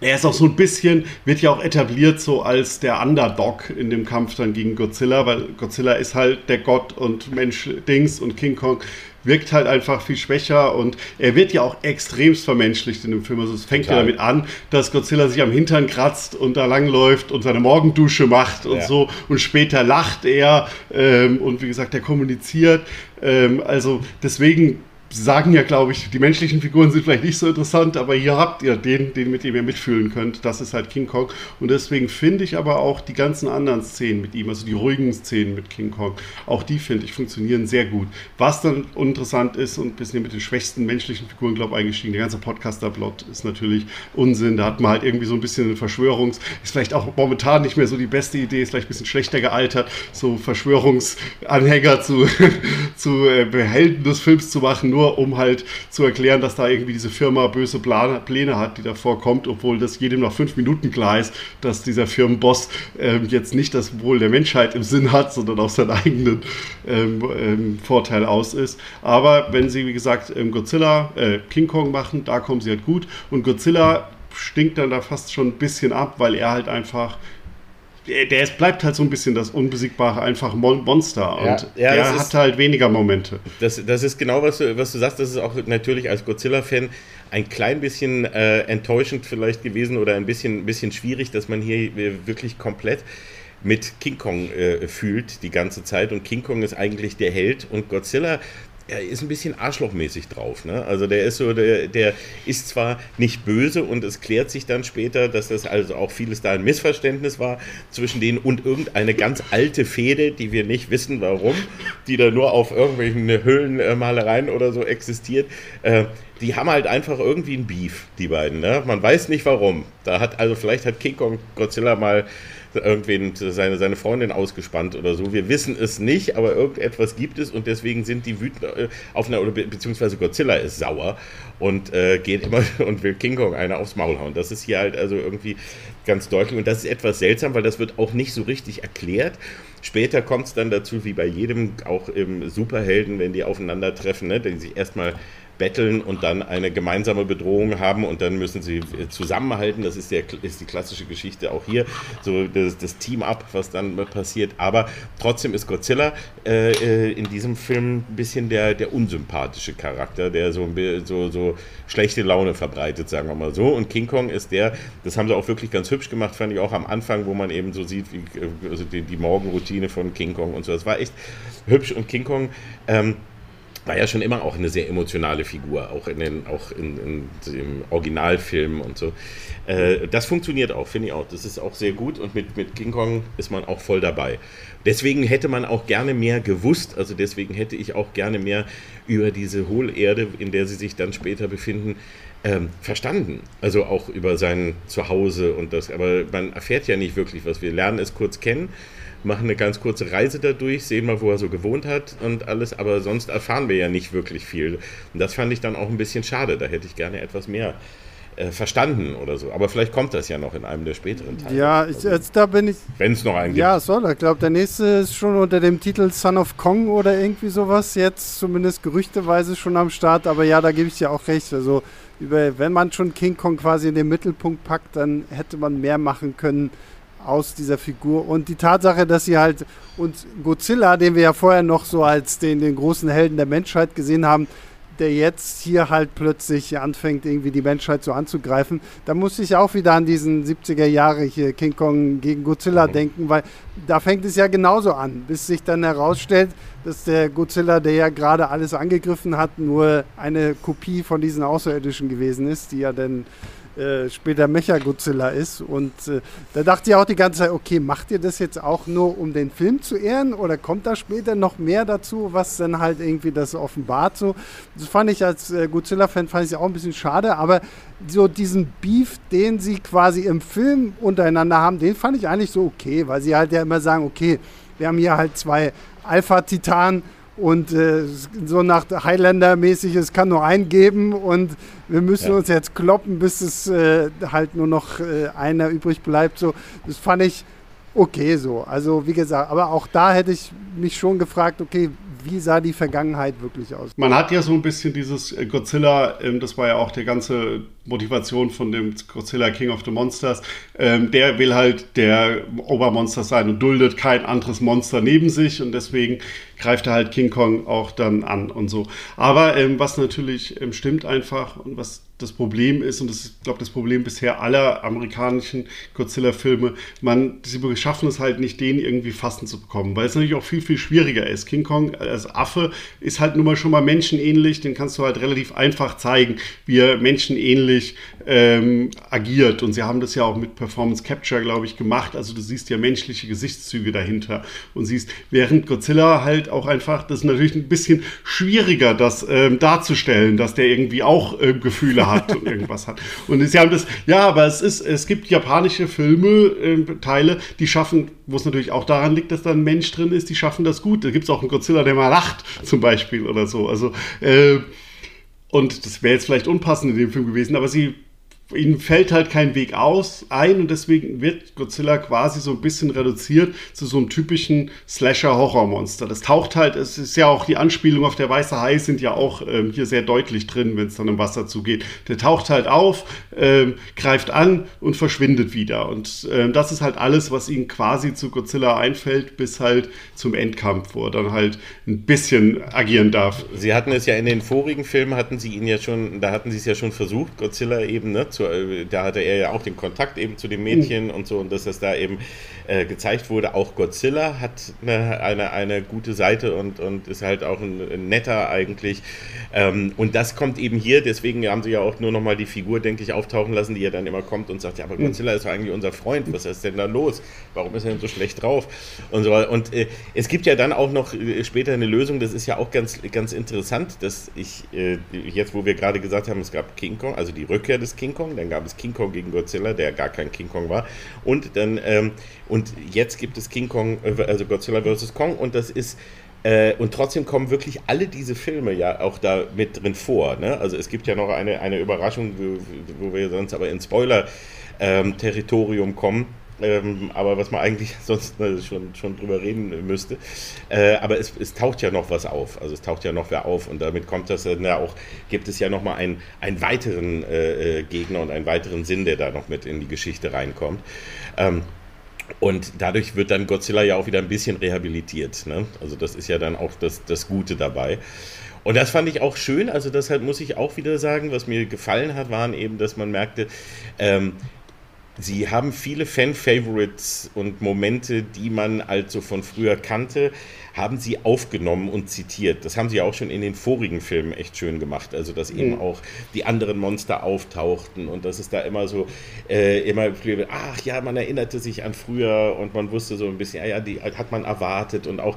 er ist auch so ein bisschen, wird ja auch etabliert so als der Underdog in dem Kampf dann gegen Godzilla, weil Godzilla ist halt der Gott und Mensch Dings und King Kong wirkt halt einfach viel schwächer und er wird ja auch extremst vermenschlicht in dem Film. Also es fängt Total. ja damit an, dass Godzilla sich am Hintern kratzt und da langläuft und seine Morgendusche macht und ja. so und später lacht er ähm, und wie gesagt, er kommuniziert. Ähm, also deswegen sagen ja, glaube ich, die menschlichen Figuren sind vielleicht nicht so interessant, aber hier habt ihr den, den mit dem ihr mitfühlen könnt. Das ist halt King Kong. Und deswegen finde ich aber auch die ganzen anderen Szenen mit ihm, also die ruhigen Szenen mit King Kong, auch die finde ich funktionieren sehr gut. Was dann uninteressant ist und bisschen mit den schwächsten menschlichen Figuren, glaube ich, eingestiegen. Der ganze Podcaster-Plot ist natürlich Unsinn. Da hat man halt irgendwie so ein bisschen eine Verschwörungs-, ist vielleicht auch momentan nicht mehr so die beste Idee, ist vielleicht ein bisschen schlechter gealtert, so Verschwörungsanhänger zu, zu äh, Helden des Films zu machen, nur nur um halt zu erklären, dass da irgendwie diese Firma böse Pläne hat, die davor kommt, obwohl das jedem nach fünf Minuten klar ist, dass dieser Firmenboss ähm, jetzt nicht das Wohl der Menschheit im Sinn hat, sondern auf seinen eigenen ähm, ähm, Vorteil aus ist. Aber wenn sie, wie gesagt, ähm, Godzilla, äh, King Kong machen, da kommen sie halt gut. Und Godzilla stinkt dann da fast schon ein bisschen ab, weil er halt einfach der ist, bleibt halt so ein bisschen das unbesiegbare, einfache Monster. Und ja, ja, der hat halt weniger Momente. Das, das ist genau, was du, was du sagst. Das ist auch natürlich als Godzilla-Fan ein klein bisschen äh, enttäuschend vielleicht gewesen oder ein bisschen, bisschen schwierig, dass man hier wirklich komplett mit King Kong äh, fühlt die ganze Zeit. Und King Kong ist eigentlich der Held und Godzilla er ist ein bisschen arschlochmäßig drauf. Ne? Also der ist so, der, der ist zwar nicht böse und es klärt sich dann später, dass das also auch vieles da ein Missverständnis war zwischen denen und irgendeine ganz alte Fehde, die wir nicht wissen warum, die da nur auf irgendwelchen Höhlenmalereien oder so existiert. Äh, die haben halt einfach irgendwie ein Beef, die beiden. Ne? Man weiß nicht warum. Da hat also vielleicht hat King Kong Godzilla mal irgendwen seine, seine Freundin ausgespannt oder so. Wir wissen es nicht, aber irgendetwas gibt es und deswegen sind die wütend äh, auf einer, oder beziehungsweise Godzilla ist sauer und äh, geht immer und will King Kong einer aufs Maul hauen. Das ist hier halt also irgendwie ganz deutlich und das ist etwas seltsam, weil das wird auch nicht so richtig erklärt. Später kommt es dann dazu, wie bei jedem, auch im Superhelden, wenn die aufeinandertreffen, ne, die sich erstmal betteln und dann eine gemeinsame Bedrohung haben und dann müssen sie äh, zusammenhalten. Das ist, der, ist die klassische Geschichte auch hier, so das, das Team-Up, was dann passiert. Aber trotzdem ist Godzilla äh, äh, in diesem Film ein bisschen der, der unsympathische Charakter, der so, so, so schlechte Laune verbreitet, sagen wir mal so. Und King Kong ist der, das haben sie auch wirklich ganz hübsch gemacht, fand ich auch am Anfang, wo man eben so sieht, wie äh, also die, die Morgenroutine von King Kong und so. Das war echt hübsch und King Kong. Ähm, war ja schon immer auch eine sehr emotionale Figur, auch in den, auch in, in dem Originalfilm und so. Äh, das funktioniert auch, finde ich auch. Das ist auch sehr gut und mit, mit King Kong ist man auch voll dabei. Deswegen hätte man auch gerne mehr gewusst, also deswegen hätte ich auch gerne mehr über diese Hohlerde, in der sie sich dann später befinden, ähm, verstanden. Also auch über sein Zuhause und das, aber man erfährt ja nicht wirklich was. Wir lernen es kurz kennen machen eine ganz kurze Reise dadurch, sehen mal, wo er so gewohnt hat und alles, aber sonst erfahren wir ja nicht wirklich viel. Und das fand ich dann auch ein bisschen schade. Da hätte ich gerne etwas mehr äh, verstanden oder so. Aber vielleicht kommt das ja noch in einem der späteren Teile. Ja, ich, also, da bin ich. Wenn es noch einen gibt. Ja, soll. Ich glaube, der nächste ist schon unter dem Titel Son of Kong oder irgendwie sowas. Jetzt zumindest gerüchteweise schon am Start. Aber ja, da gebe ich dir auch recht. Also, über, wenn man schon King Kong quasi in den Mittelpunkt packt, dann hätte man mehr machen können aus dieser Figur. Und die Tatsache, dass sie halt uns Godzilla, den wir ja vorher noch so als den, den großen Helden der Menschheit gesehen haben, der jetzt hier halt plötzlich anfängt, irgendwie die Menschheit so anzugreifen. Da muss ich auch wieder an diesen 70er Jahre hier King Kong gegen Godzilla mhm. denken, weil da fängt es ja genauso an, bis sich dann herausstellt, dass der Godzilla, der ja gerade alles angegriffen hat, nur eine Kopie von diesen Außerirdischen gewesen ist, die ja dann äh, später Mecha-Godzilla ist. Und äh, da dachte ich auch die ganze Zeit, okay, macht ihr das jetzt auch nur, um den Film zu ehren oder kommt da später noch mehr dazu, was dann halt irgendwie das offenbart so? Das fand ich als äh, Godzilla-Fan fand ich auch ein bisschen schade, aber so diesen Beef, den sie quasi im Film untereinander haben, den fand ich eigentlich so okay, weil sie halt ja immer sagen, okay, wir haben hier halt zwei Alpha-Titanen und äh, so nach Highlander-mäßig, es kann nur einen geben und wir müssen ja. uns jetzt kloppen, bis es äh, halt nur noch äh, einer übrig bleibt. So, das fand ich okay so. Also wie gesagt, aber auch da hätte ich mich schon gefragt, okay, wie sah die Vergangenheit wirklich aus? Man hat ja so ein bisschen dieses äh, Godzilla, ähm, das war ja auch der ganze Motivation von dem Godzilla King of the Monsters. Ähm, der will halt der Obermonster sein und duldet kein anderes Monster neben sich und deswegen greift er halt King Kong auch dann an und so. Aber ähm, was natürlich stimmt einfach und was das Problem ist, und das ist, glaube das Problem bisher aller amerikanischen Godzilla-Filme, man, sie schaffen es halt nicht, den irgendwie fassen zu bekommen, weil es natürlich auch viel, viel schwieriger ist. King Kong als Affe ist halt nun mal schon mal menschenähnlich, den kannst du halt relativ einfach zeigen, wie er menschenähnlich ähm, agiert. Und sie haben das ja auch mit Performance Capture, glaube ich, gemacht. Also du siehst ja menschliche Gesichtszüge dahinter und siehst, während Godzilla halt auch einfach, das ist natürlich ein bisschen schwieriger, das ähm, darzustellen, dass der irgendwie auch äh, Gefühle hat und irgendwas hat. Und sie haben das, ja, aber es ist, es gibt japanische Filme, äh, Teile, die schaffen, wo es natürlich auch daran liegt, dass da ein Mensch drin ist, die schaffen das gut. Da gibt es auch einen Godzilla, der mal lacht, zum Beispiel oder so. Also äh, und das wäre jetzt vielleicht unpassend in dem Film gewesen, aber sie ihnen fällt halt kein Weg aus ein und deswegen wird Godzilla quasi so ein bisschen reduziert zu so einem typischen Slasher-Horrormonster. Das taucht halt, es ist ja auch die Anspielung auf der weiße Hai sind ja auch ähm, hier sehr deutlich drin, wenn es dann im Wasser zugeht. Der taucht halt auf, ähm, greift an und verschwindet wieder. Und ähm, das ist halt alles, was ihnen quasi zu Godzilla einfällt, bis halt zum Endkampf, wo er dann halt ein bisschen agieren darf. Sie hatten es ja in den vorigen Filmen, hatten sie ihn ja schon, da hatten sie es ja schon versucht, Godzilla eben, ne, zu, da hatte er ja auch den Kontakt eben zu den Mädchen mhm. und so und dass das da eben äh, gezeigt wurde. Auch Godzilla hat eine, eine, eine, gute Seite und, und ist halt auch ein, ein netter eigentlich. Ähm, und das kommt eben hier, deswegen haben sie ja auch nur nochmal die Figur, denke ich, auftauchen lassen, die ja dann immer kommt und sagt, ja, aber mhm. Godzilla ist doch eigentlich unser Freund, was ist denn da los? Warum ist er denn so schlecht drauf? Und so Und äh, es gibt ja dann auch noch äh, später eine Lösung, das ist ja auch ganz, ganz interessant, dass ich, äh, jetzt wo wir gerade gesagt haben, es gab King Kong, also die Rückkehr des King Kong, dann gab es King Kong gegen Godzilla, der gar kein King Kong war. Und dann, ähm, und jetzt gibt es King Kong, äh, also Godzilla vs. Kong, und das ist äh, und trotzdem kommen wirklich alle diese Filme ja auch da mit drin vor. Ne? Also es gibt ja noch eine, eine Überraschung, wo, wo wir sonst aber in Spoiler-Territorium ähm, kommen ähm, aber was man eigentlich sonst äh, schon, schon drüber reden müsste. Äh, aber es, es, taucht ja noch was auf. Also es taucht ja noch wer auf und damit kommt das dann ja auch, gibt es ja nochmal einen, einen weiteren äh, äh, Gegner und einen weiteren Sinn, der da noch mit in die Geschichte reinkommt. Ähm, und dadurch wird dann Godzilla ja auch wieder ein bisschen rehabilitiert. Ne? Also das ist ja dann auch das, das Gute dabei. Und das fand ich auch schön. Also deshalb muss ich auch wieder sagen, was mir gefallen hat, waren eben, dass man merkte, ähm, Sie haben viele Fan-Favorites und Momente, die man also von früher kannte, haben sie aufgenommen und zitiert. Das haben sie auch schon in den vorigen Filmen echt schön gemacht. Also, dass eben mhm. auch die anderen Monster auftauchten und dass es da immer so, äh, immer, ach ja, man erinnerte sich an früher und man wusste so ein bisschen, ja, ja, die hat man erwartet und auch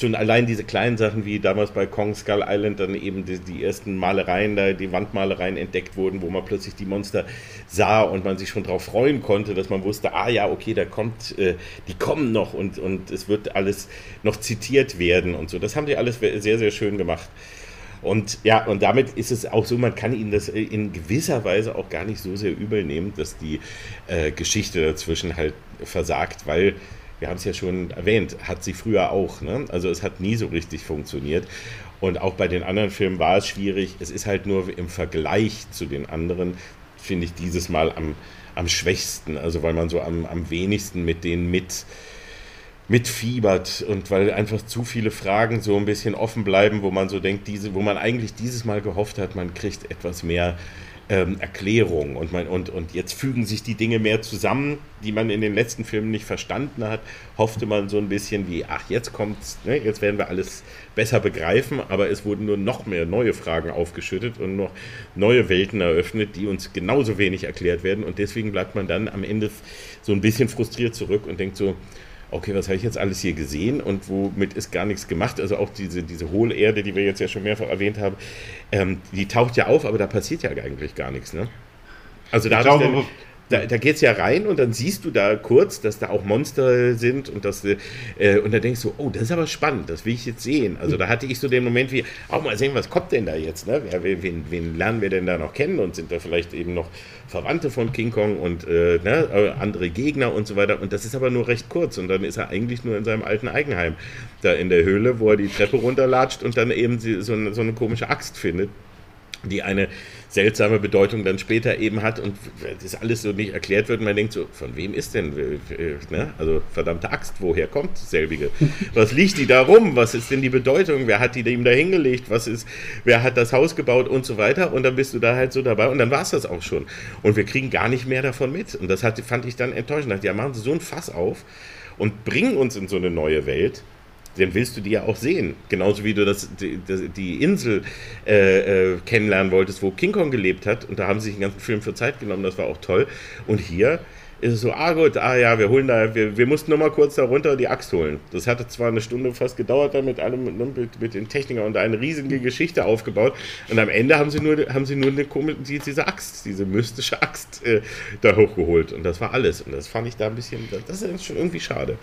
schon allein diese kleinen Sachen wie damals bei Kong Skull Island dann eben die, die ersten Malereien da, die Wandmalereien entdeckt wurden, wo man plötzlich die Monster sah und man sich schon darauf freuen konnte, dass man wusste, ah ja, okay, da kommt, äh, die kommen noch und, und es wird alles noch zitiert werden und so. Das haben die alles sehr, sehr schön gemacht. Und ja, und damit ist es auch so, man kann ihnen das in gewisser Weise auch gar nicht so sehr übel nehmen, dass die äh, Geschichte dazwischen halt versagt, weil wir haben es ja schon erwähnt, hat sie früher auch. Ne? Also es hat nie so richtig funktioniert. Und auch bei den anderen Filmen war es schwierig. Es ist halt nur im Vergleich zu den anderen, finde ich, dieses Mal am, am schwächsten. Also weil man so am, am wenigsten mit denen mit mitfiebert und weil einfach zu viele Fragen so ein bisschen offen bleiben, wo man so denkt, diese, wo man eigentlich dieses Mal gehofft hat, man kriegt etwas mehr ähm, Erklärung und, man, und, und jetzt fügen sich die Dinge mehr zusammen, die man in den letzten Filmen nicht verstanden hat. Hoffte man so ein bisschen wie, ach, jetzt kommt's, ne, jetzt werden wir alles besser begreifen, aber es wurden nur noch mehr neue Fragen aufgeschüttet und noch neue Welten eröffnet, die uns genauso wenig erklärt werden und deswegen bleibt man dann am Ende so ein bisschen frustriert zurück und denkt so, okay, was habe ich jetzt alles hier gesehen und womit ist gar nichts gemacht? Also auch diese, diese Hohlerde, die wir jetzt ja schon mehrfach erwähnt haben, ähm, die taucht ja auf, aber da passiert ja eigentlich gar nichts. Ne? Also da ich glaube, da, da geht es ja rein und dann siehst du da kurz, dass da auch Monster sind und dass äh, und dann denkst du, oh, das ist aber spannend, das will ich jetzt sehen. Also da hatte ich so den Moment wie, auch mal sehen, was kommt denn da jetzt, ne? wen, wen lernen wir denn da noch kennen und sind da vielleicht eben noch Verwandte von King Kong und äh, ne, äh, andere Gegner und so weiter. Und das ist aber nur recht kurz und dann ist er eigentlich nur in seinem alten Eigenheim, da in der Höhle, wo er die Treppe runterlatscht und dann eben so so eine komische Axt findet die eine seltsame Bedeutung dann später eben hat und das alles so nicht erklärt wird. Und man denkt so, von wem ist denn, ne? also verdammte Axt, woher kommt selbige? Was liegt die da rum? Was ist denn die Bedeutung? Wer hat die ihm da hingelegt? Was ist, wer hat das Haus gebaut und so weiter? Und dann bist du da halt so dabei und dann war es das auch schon. Und wir kriegen gar nicht mehr davon mit. Und das hat, fand ich dann enttäuschend. Ja, machen sie so ein Fass auf und bringen uns in so eine neue Welt den willst du dir ja auch sehen. Genauso wie du das, die, die Insel äh, äh, kennenlernen wolltest, wo King Kong gelebt hat. Und da haben sie sich den ganzen Film für Zeit genommen, das war auch toll. Und hier ist es so, ah gut, ah ja, wir holen da, wir, wir mussten nur mal kurz da runter die Axt holen. Das hatte zwar eine Stunde fast gedauert, dann mit allem, mit, mit den Technikern und eine riesige Geschichte aufgebaut. Und am Ende haben sie nur, haben sie nur eine, diese Axt, diese mystische Axt äh, da hochgeholt. Und das war alles. Und das fand ich da ein bisschen, das ist schon irgendwie schade.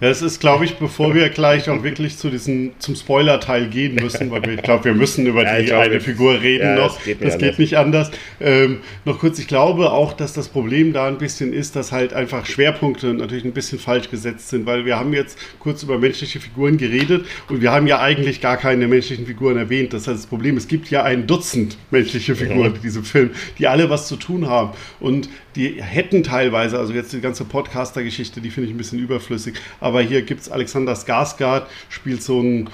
Ja, es ist, glaube ich, bevor wir gleich auch wirklich zu diesem, zum Spoiler-Teil gehen müssen, weil wir, ich glaube, wir müssen über ja, die eine Figur reden ja, noch. Das geht, das geht nicht anders. Ähm, noch kurz, ich glaube auch, dass das Problem da ein bisschen ist, dass halt einfach Schwerpunkte natürlich ein bisschen falsch gesetzt sind, weil wir haben jetzt kurz über menschliche Figuren geredet und wir haben ja eigentlich gar keine menschlichen Figuren erwähnt. Das heißt, das Problem, es gibt ja ein Dutzend menschliche Figuren in diesem Film, die alle was zu tun haben. Und die hätten teilweise, also jetzt die ganze Podcaster-Geschichte, die finde ich ein bisschen überflüssig, aber hier gibt es Alexander Skarsgård, spielt so ein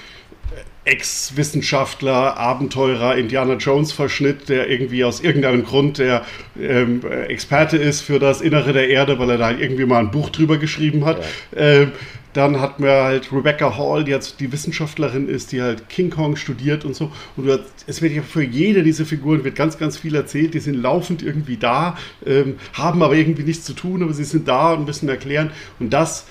Ex-Wissenschaftler, Abenteurer, Indiana Jones-Verschnitt, der irgendwie aus irgendeinem Grund der ähm, Experte ist für das Innere der Erde, weil er da irgendwie mal ein Buch drüber geschrieben hat. Ja. Ähm, dann hat man halt Rebecca Hall, die jetzt die Wissenschaftlerin ist, die halt King Kong studiert und so. Und hast, es wird ja für jede dieser Figuren wird ganz, ganz viel erzählt. Die sind laufend irgendwie da, ähm, haben aber irgendwie nichts zu tun, aber sie sind da und müssen erklären. Und das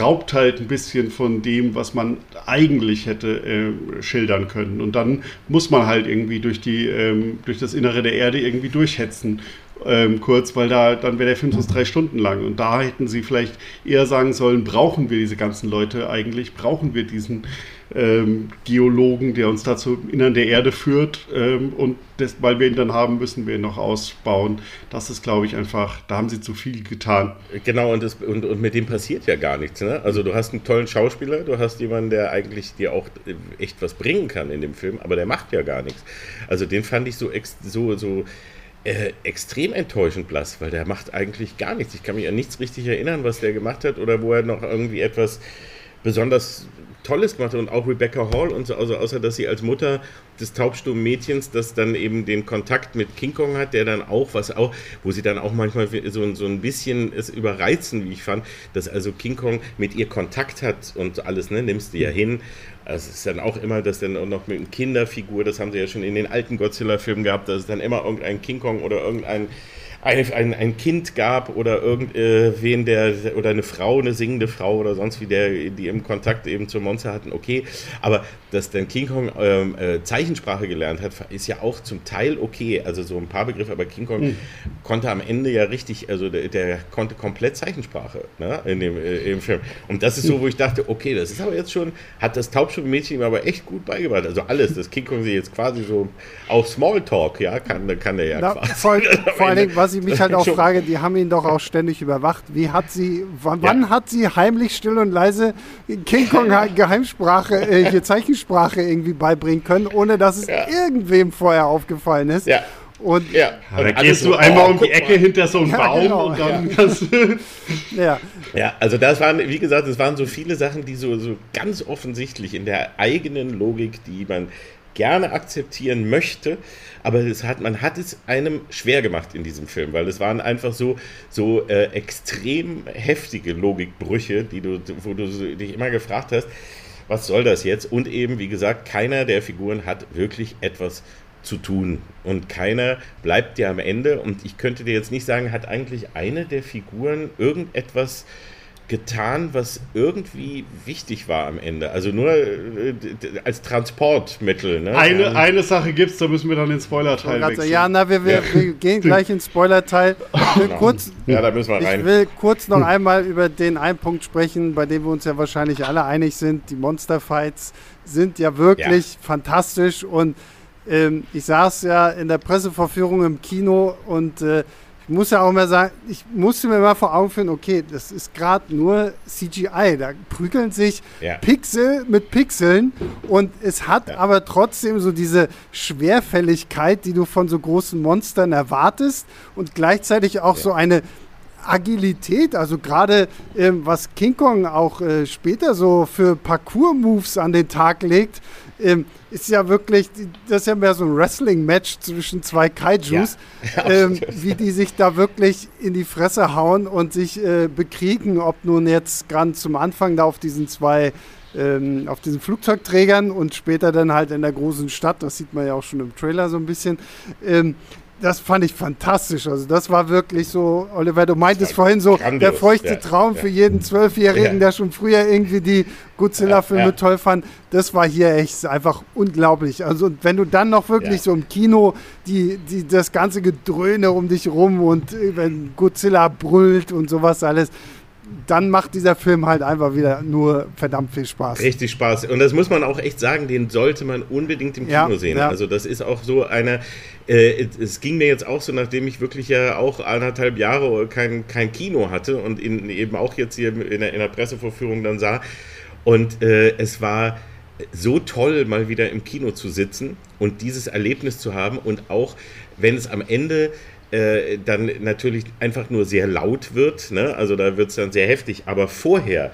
raubt halt ein bisschen von dem, was man eigentlich hätte äh, schildern können. Und dann muss man halt irgendwie durch, die, ähm, durch das Innere der Erde irgendwie durchhetzen. ähm, kurz, weil da dann wäre der Film sonst drei Stunden lang. Und da hätten sie vielleicht eher sagen sollen, brauchen wir diese ganzen Leute eigentlich, brauchen wir diesen ähm, Geologen, der uns dazu Innern der Erde führt. Ähm, und das, weil wir ihn dann haben, müssen wir ihn noch ausbauen. Das ist, glaube ich, einfach, da haben sie zu viel getan. Genau, und, das, und, und mit dem passiert ja gar nichts. Ne? Also du hast einen tollen Schauspieler, du hast jemanden, der eigentlich dir auch echt was bringen kann in dem Film, aber der macht ja gar nichts. Also den fand ich so, so, so äh, extrem enttäuschend blass, weil der macht eigentlich gar nichts. Ich kann mich an nichts richtig erinnern, was der gemacht hat oder wo er noch irgendwie etwas besonders Tolles gemacht und auch Rebecca Hall und so, also außer dass sie als Mutter des taubstummen Mädchens, das dann eben den Kontakt mit King Kong hat, der dann auch, was auch, wo sie dann auch manchmal so, so ein bisschen es überreizen, wie ich fand, dass also King Kong mit ihr Kontakt hat und alles, ne, nimmst du ja hin. Also es ist dann auch immer, dass dann auch noch mit einer Kinderfigur, das haben sie ja schon in den alten Godzilla-Filmen gehabt, dass es dann immer irgendein King Kong oder irgendein ein, ein, ein Kind gab oder irgendwen, der oder eine Frau, eine singende Frau oder sonst wie der, die im Kontakt eben zum Monster hatten, okay. Aber dass dann King Kong ähm, äh, Zeichensprache gelernt hat, ist ja auch zum Teil okay. Also so ein paar Begriffe, aber King Kong mhm. konnte am Ende ja richtig, also der, der konnte komplett Zeichensprache ne, in dem äh, im Film. Und das ist so, wo ich dachte, okay, das ist aber jetzt schon, hat das Taubstubenmädchen ihm aber echt gut beigebracht. Also alles, dass King Kong sie jetzt quasi so auch Smalltalk, ja, kann, kann der ja Na, quasi. Vor, vor allen Dingen, was ich mich halt auch frage, die haben ihn doch auch ständig überwacht. Wie hat sie, wann, ja. wann hat sie heimlich, still und leise King Kong Geheimsprache, äh, hier Zeichensprache irgendwie beibringen können, ohne dass es ja. irgendwem vorher aufgefallen ist? Ja. Und, ja, und dann gehst du einmal oh, um die Ecke mal. hinter so einem ja, Baum genau, und dann ja. kannst du. ja. ja, also das waren, wie gesagt, es waren so viele Sachen, die so, so ganz offensichtlich in der eigenen Logik, die man gerne akzeptieren möchte, aber es hat, man hat es einem schwer gemacht in diesem Film, weil es waren einfach so, so äh, extrem heftige Logikbrüche, die du, wo du dich immer gefragt hast, was soll das jetzt? Und eben, wie gesagt, keiner der Figuren hat wirklich etwas zu tun. Und keiner bleibt dir am Ende. Und ich könnte dir jetzt nicht sagen, hat eigentlich eine der Figuren irgendetwas getan, was irgendwie wichtig war am Ende. Also nur äh, als Transportmittel. Ne? Eine, ja. eine Sache gibt es, da müssen wir dann den Spoiler-Teil wechseln. Ja, na, wir, wir, ja. wir gehen gleich ins Spoiler-Teil. Genau. ja, da müssen wir rein. Ich will kurz noch einmal über den einen Punkt sprechen, bei dem wir uns ja wahrscheinlich alle einig sind. Die Monster-Fights sind ja wirklich ja. fantastisch und ähm, ich saß ja in der Presseverführung im Kino und äh, ich muss ja auch mal sagen, ich musste mir mal vor Augen führen, okay, das ist gerade nur CGI. Da prügeln sich ja. Pixel mit Pixeln und es hat ja. aber trotzdem so diese Schwerfälligkeit, die du von so großen Monstern erwartest und gleichzeitig auch ja. so eine Agilität, also gerade ähm, was King Kong auch äh, später so für Parcours-Moves an den Tag legt, ähm, ist ja wirklich, das ist ja mehr so ein Wrestling-Match zwischen zwei Kaijus, ja. ähm, wie die sich da wirklich in die Fresse hauen und sich äh, bekriegen, ob nun jetzt ganz zum Anfang da auf diesen zwei ähm, auf diesen Flugzeugträgern und später dann halt in der großen Stadt, das sieht man ja auch schon im Trailer so ein bisschen, ähm, das fand ich fantastisch. Also das war wirklich so, Oliver, du meintest vorhin so, grandios, der feuchte ja, Traum ja. für jeden Zwölfjährigen, ja. der schon früher irgendwie die Godzilla-Filme toll fand. Das war hier echt einfach unglaublich. Also und wenn du dann noch wirklich so im Kino die, die, das ganze Gedröhne um dich rum und äh, wenn Godzilla brüllt und sowas alles, dann macht dieser Film halt einfach wieder nur verdammt viel Spaß. Richtig Spaß. Und das muss man auch echt sagen, den sollte man unbedingt im Kino ja, sehen. Ja. Also das ist auch so eine, äh, es ging mir jetzt auch so, nachdem ich wirklich ja auch anderthalb Jahre kein, kein Kino hatte und in, eben auch jetzt hier in der, in der Pressevorführung dann sah. Und äh, es war so toll, mal wieder im Kino zu sitzen und dieses Erlebnis zu haben und auch wenn es am Ende äh, dann natürlich einfach nur sehr laut wird. Ne? Also da wird es dann sehr heftig. Aber vorher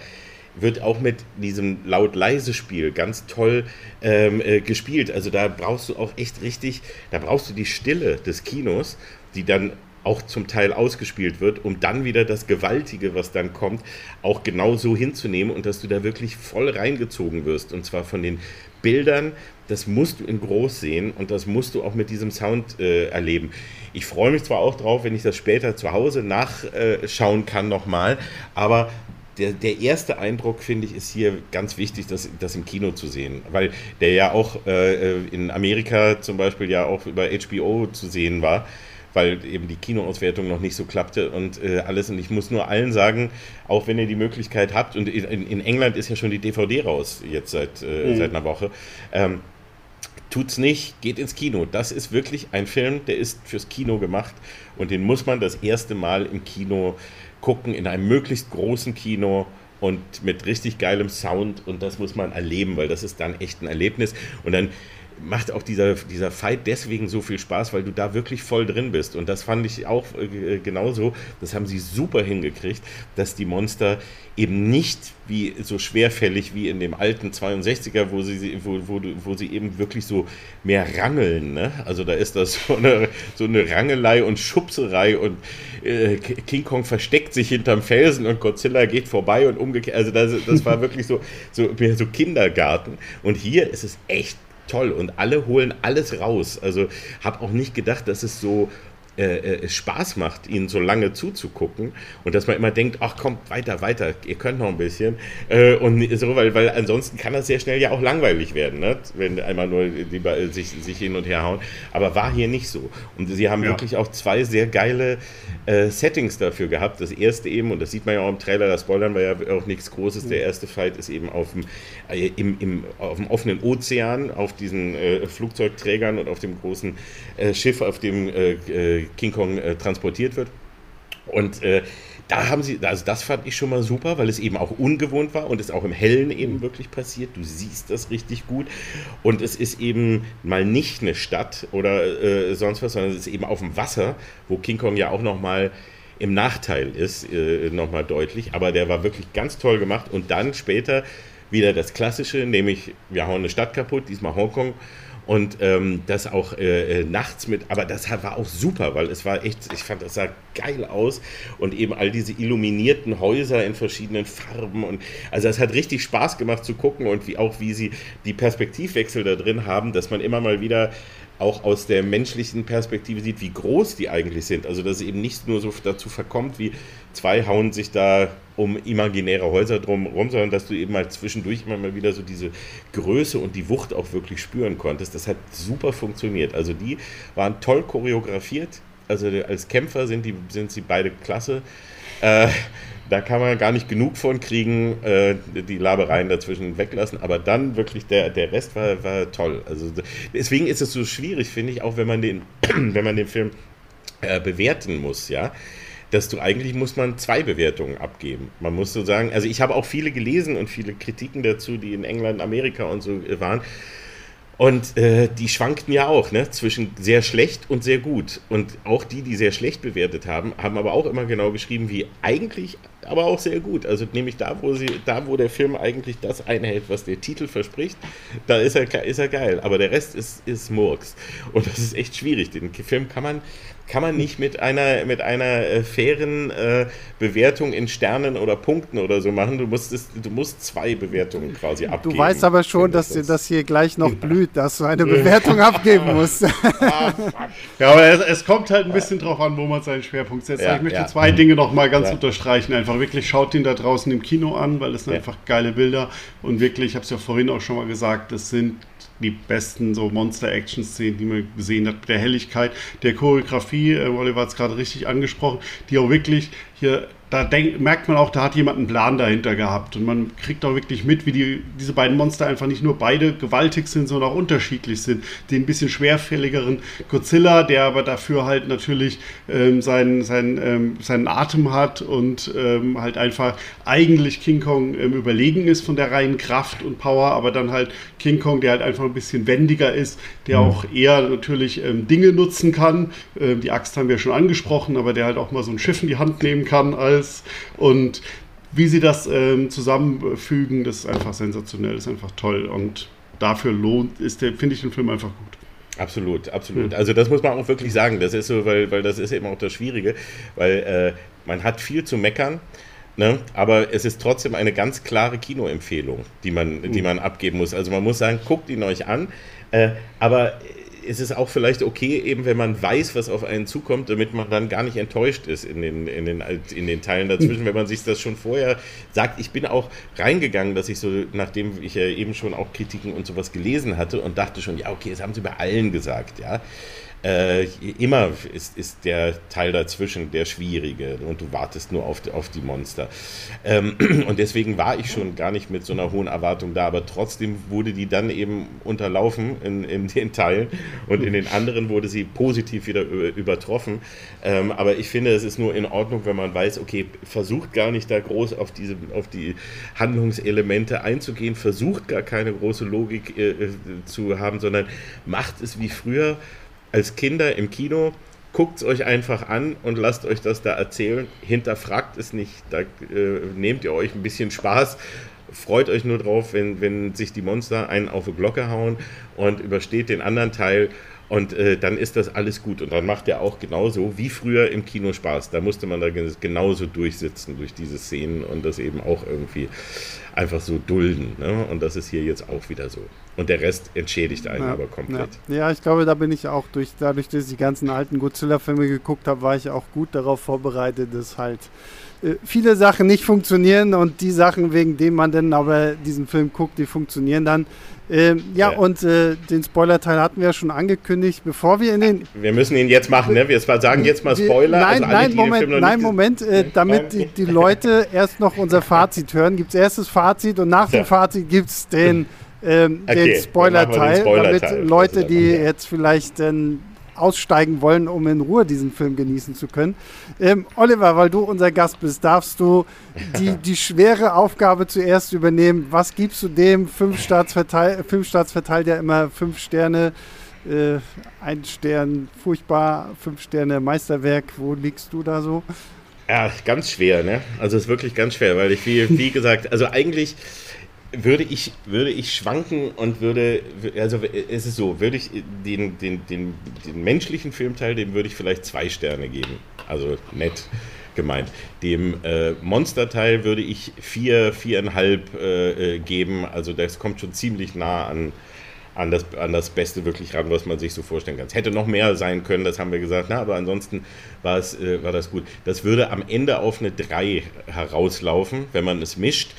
wird auch mit diesem laut-leise-Spiel ganz toll ähm, äh, gespielt. Also da brauchst du auch echt richtig, da brauchst du die Stille des Kinos, die dann auch zum Teil ausgespielt wird, um dann wieder das Gewaltige, was dann kommt, auch genau so hinzunehmen und dass du da wirklich voll reingezogen wirst. Und zwar von den Bildern, das musst du in groß sehen und das musst du auch mit diesem Sound äh, erleben. Ich freue mich zwar auch drauf, wenn ich das später zu Hause nachschauen äh, kann nochmal, aber der, der erste Eindruck, finde ich, ist hier ganz wichtig, das, das im Kino zu sehen. Weil der ja auch äh, in Amerika zum Beispiel ja auch über HBO zu sehen war weil eben die Kinoauswertung noch nicht so klappte und äh, alles. Und ich muss nur allen sagen, auch wenn ihr die Möglichkeit habt, und in, in England ist ja schon die DVD raus, jetzt seit, äh, mhm. seit einer Woche, ähm, tut's nicht, geht ins Kino. Das ist wirklich ein Film, der ist fürs Kino gemacht und den muss man das erste Mal im Kino gucken, in einem möglichst großen Kino und mit richtig geilem Sound und das muss man erleben, weil das ist dann echt ein Erlebnis und dann macht auch dieser, dieser Fight deswegen so viel Spaß, weil du da wirklich voll drin bist. Und das fand ich auch äh, genauso. Das haben sie super hingekriegt, dass die Monster eben nicht wie so schwerfällig wie in dem alten 62er, wo sie, wo, wo, wo sie eben wirklich so mehr rangeln. Ne? Also da ist das so eine, so eine Rangelei und Schubserei und äh, King Kong versteckt sich hinterm Felsen und Godzilla geht vorbei und umgekehrt. Also das, das war wirklich so, so, so Kindergarten. Und hier ist es echt toll und alle holen alles raus. Also habe auch nicht gedacht, dass es so äh, äh, Spaß macht, ihnen so lange zuzugucken und dass man immer denkt, ach kommt weiter, weiter, ihr könnt noch ein bisschen. Äh, und so, weil, weil ansonsten kann das sehr schnell ja auch langweilig werden, ne? wenn einmal nur die, sich, sich hin und her hauen, aber war hier nicht so. Und sie haben ja. wirklich auch zwei sehr geile äh, Settings dafür gehabt, das erste eben, und das sieht man ja auch im Trailer, da spoilern wir ja auch nichts Großes, der erste Fight ist eben auf dem, äh, im, im, auf dem offenen Ozean, auf diesen äh, Flugzeugträgern und auf dem großen Schiff, auf dem King Kong äh, transportiert wird. Und äh, da haben sie, also das fand ich schon mal super, weil es eben auch ungewohnt war und es auch im Hellen eben wirklich passiert. Du siehst das richtig gut und es ist eben mal nicht eine Stadt oder äh, sonst was, sondern es ist eben auf dem Wasser, wo King Kong ja auch noch mal im Nachteil ist, äh, noch mal deutlich. Aber der war wirklich ganz toll gemacht und dann später wieder das Klassische, nämlich wir hauen eine Stadt kaputt, diesmal Hongkong und ähm, das auch äh, äh, nachts mit, aber das war auch super, weil es war echt, ich fand, das sah geil aus und eben all diese illuminierten Häuser in verschiedenen Farben und also es hat richtig Spaß gemacht zu gucken und wie auch wie sie die Perspektivwechsel da drin haben, dass man immer mal wieder auch aus der menschlichen Perspektive sieht, wie groß die eigentlich sind. Also dass es eben nicht nur so dazu verkommt, wie zwei hauen sich da um imaginäre Häuser drumherum, sondern dass du eben mal zwischendurch immer mal wieder so diese Größe und die Wucht auch wirklich spüren konntest. Das hat super funktioniert. Also die waren toll choreografiert. Also als Kämpfer sind, die, sind sie beide klasse. Äh, da kann man gar nicht genug von kriegen, äh, die Labereien dazwischen weglassen. Aber dann wirklich der, der Rest war, war toll. Also deswegen ist es so schwierig, finde ich, auch wenn man den, wenn man den Film äh, bewerten muss, ja dass du eigentlich muss man zwei Bewertungen abgeben. Man muss so sagen, also ich habe auch viele gelesen und viele Kritiken dazu, die in England, Amerika und so waren. Und äh, die schwankten ja auch ne, zwischen sehr schlecht und sehr gut. Und auch die, die sehr schlecht bewertet haben, haben aber auch immer genau geschrieben, wie eigentlich, aber auch sehr gut. Also nämlich da, wo sie, da, wo der Film eigentlich das einhält, was der Titel verspricht, da ist er, ist er geil. Aber der Rest ist, ist Murks. Und das ist echt schwierig. Den Film kann man, kann man nicht mit einer, mit einer äh, fairen äh, Bewertung in Sternen oder Punkten oder so machen. Du musst, es, du musst zwei Bewertungen quasi abgeben. Du weißt aber schon, dass dir das hier gleich noch blüht, dass du eine Bewertung abgeben musst. ja, aber es, es, kommt halt ein bisschen drauf an, wo man seinen Schwerpunkt setzt. Ja, ich möchte ja. zwei Dinge noch mal ganz ja. unterstreichen. Einfach wirklich schaut ihn da draußen im Kino an, weil es sind einfach geile Bilder und wirklich, ich habe es ja vorhin auch schon mal gesagt, das sind die besten so Monster-Action-Szenen, die man gesehen hat, der Helligkeit, der Choreografie, äh, Oliver hat es gerade richtig angesprochen, die auch wirklich hier da denk, merkt man auch, da hat jemand einen Plan dahinter gehabt. Und man kriegt auch wirklich mit, wie die, diese beiden Monster einfach nicht nur beide gewaltig sind, sondern auch unterschiedlich sind. Den ein bisschen schwerfälligeren Godzilla, der aber dafür halt natürlich ähm, seinen, seinen, ähm, seinen Atem hat und ähm, halt einfach eigentlich King Kong ähm, überlegen ist von der reinen Kraft und Power, aber dann halt King Kong, der halt einfach ein bisschen wendiger ist, der mhm. auch eher natürlich ähm, Dinge nutzen kann. Ähm, die Axt haben wir schon angesprochen, aber der halt auch mal so ein Schiff in die Hand nehmen kann als ist. Und wie sie das ähm, zusammenfügen, das ist einfach sensationell, das ist einfach toll. Und dafür lohnt, ist der, finde ich den Film einfach gut. Absolut, absolut. Also das muss man auch wirklich sagen. Das ist so, weil, weil das ist eben auch das Schwierige, weil äh, man hat viel zu meckern. Ne? Aber es ist trotzdem eine ganz klare Kinoempfehlung, die man, die mhm. man abgeben muss. Also man muss sagen, guckt ihn euch an. Äh, aber ist es auch vielleicht okay, eben wenn man weiß, was auf einen zukommt, damit man dann gar nicht enttäuscht ist in den, in den, in den Teilen dazwischen, wenn man sich das schon vorher sagt. Ich bin auch reingegangen, dass ich so, nachdem ich ja eben schon auch Kritiken und sowas gelesen hatte und dachte schon, ja, okay, das haben sie bei allen gesagt, ja. Äh, immer ist, ist der Teil dazwischen der schwierige und du wartest nur auf, auf die Monster. Ähm, und deswegen war ich schon gar nicht mit so einer hohen Erwartung da, aber trotzdem wurde die dann eben unterlaufen in, in den Teilen und in den anderen wurde sie positiv wieder übertroffen. Ähm, aber ich finde, es ist nur in Ordnung, wenn man weiß, okay, versucht gar nicht da groß auf, diese, auf die Handlungselemente einzugehen, versucht gar keine große Logik äh, äh zu haben, sondern macht es wie früher als Kinder im Kino, guckt es euch einfach an und lasst euch das da erzählen. Hinterfragt es nicht, da äh, nehmt ihr euch ein bisschen Spaß. Freut euch nur drauf, wenn, wenn sich die Monster einen auf die Glocke hauen und übersteht den anderen Teil und äh, dann ist das alles gut. Und dann macht er auch genauso wie früher im Kino Spaß. Da musste man da genauso durchsitzen durch diese Szenen und das eben auch irgendwie einfach so dulden. Ne? Und das ist hier jetzt auch wieder so. Und der Rest entschädigt einen ja, aber komplett. Ja. ja. ich glaube, da bin ich auch durch, dadurch, dass ich die ganzen alten Godzilla-Filme geguckt habe, war ich auch gut darauf vorbereitet, dass halt äh, viele Sachen nicht funktionieren und die Sachen, wegen denen man dann aber diesen Film guckt, die funktionieren dann. Ähm, ja, ja, und äh, den Spoiler-Teil hatten wir ja schon angekündigt, bevor wir in den. Wir müssen ihn jetzt machen, ne? Wir sagen jetzt mal Spoiler. Nein, also alle, nein, Moment, nein, Moment. Äh, damit die, die, Leute erst noch unser Fazit hören, gibt es erst das Fazit und nach dem Fazit gibt es den, ähm, okay, den Spoiler-Teil, Spoiler damit Leute, die jetzt vielleicht dann aussteigen wollen, um in Ruhe diesen Film genießen zu können. Ähm, Oliver, weil du unser Gast bist, darfst du die, die schwere Aufgabe zuerst übernehmen. Was gibst du dem? Fünf Staatsverteil, fünf Staatsverteilt ja immer fünf Sterne. Äh, ein Stern furchtbar, fünf Sterne Meisterwerk. Wo liegst du da so? Ja, ganz schwer, ne? Also es ist wirklich ganz schwer, weil ich, wie, wie gesagt, also eigentlich würde ich, würde ich schwanken und würde, also es ist so, würde ich den, den, den, den menschlichen Filmteil, dem würde ich vielleicht zwei Sterne geben. Also nett gemeint. Dem äh, Monsterteil würde ich vier, viereinhalb äh, äh, geben. Also das kommt schon ziemlich nah an, an, das, an das Beste wirklich ran, was man sich so vorstellen kann. Es hätte noch mehr sein können, das haben wir gesagt, na, aber ansonsten war, äh, war das gut. Das würde am Ende auf eine 3 herauslaufen, wenn man es mischt.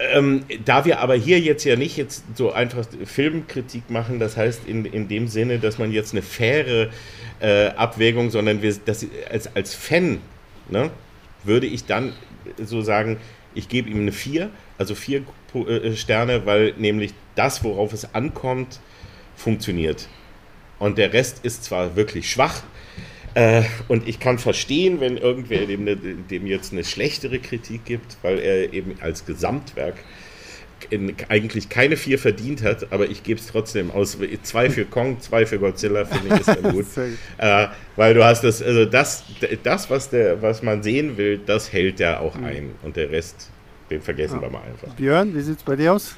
Ähm, da wir aber hier jetzt ja nicht jetzt so einfach Filmkritik machen, das heißt in, in dem Sinne, dass man jetzt eine faire äh, Abwägung, sondern wir, das, als, als Fan ne, würde ich dann so sagen, ich gebe ihm eine 4, also 4 äh, Sterne, weil nämlich das, worauf es ankommt, funktioniert. Und der Rest ist zwar wirklich schwach, äh, und ich kann verstehen, wenn irgendwer dem, ne, dem jetzt eine schlechtere Kritik gibt, weil er eben als Gesamtwerk in, eigentlich keine vier verdient hat, aber ich gebe es trotzdem aus. Zwei für Kong, zwei für Godzilla, finde ich ist dann gut. äh, weil du hast das, also das, das was, der, was man sehen will, das hält der auch mhm. ein. Und der Rest, den vergessen ah. wir mal einfach. Björn, wie sieht es bei dir aus?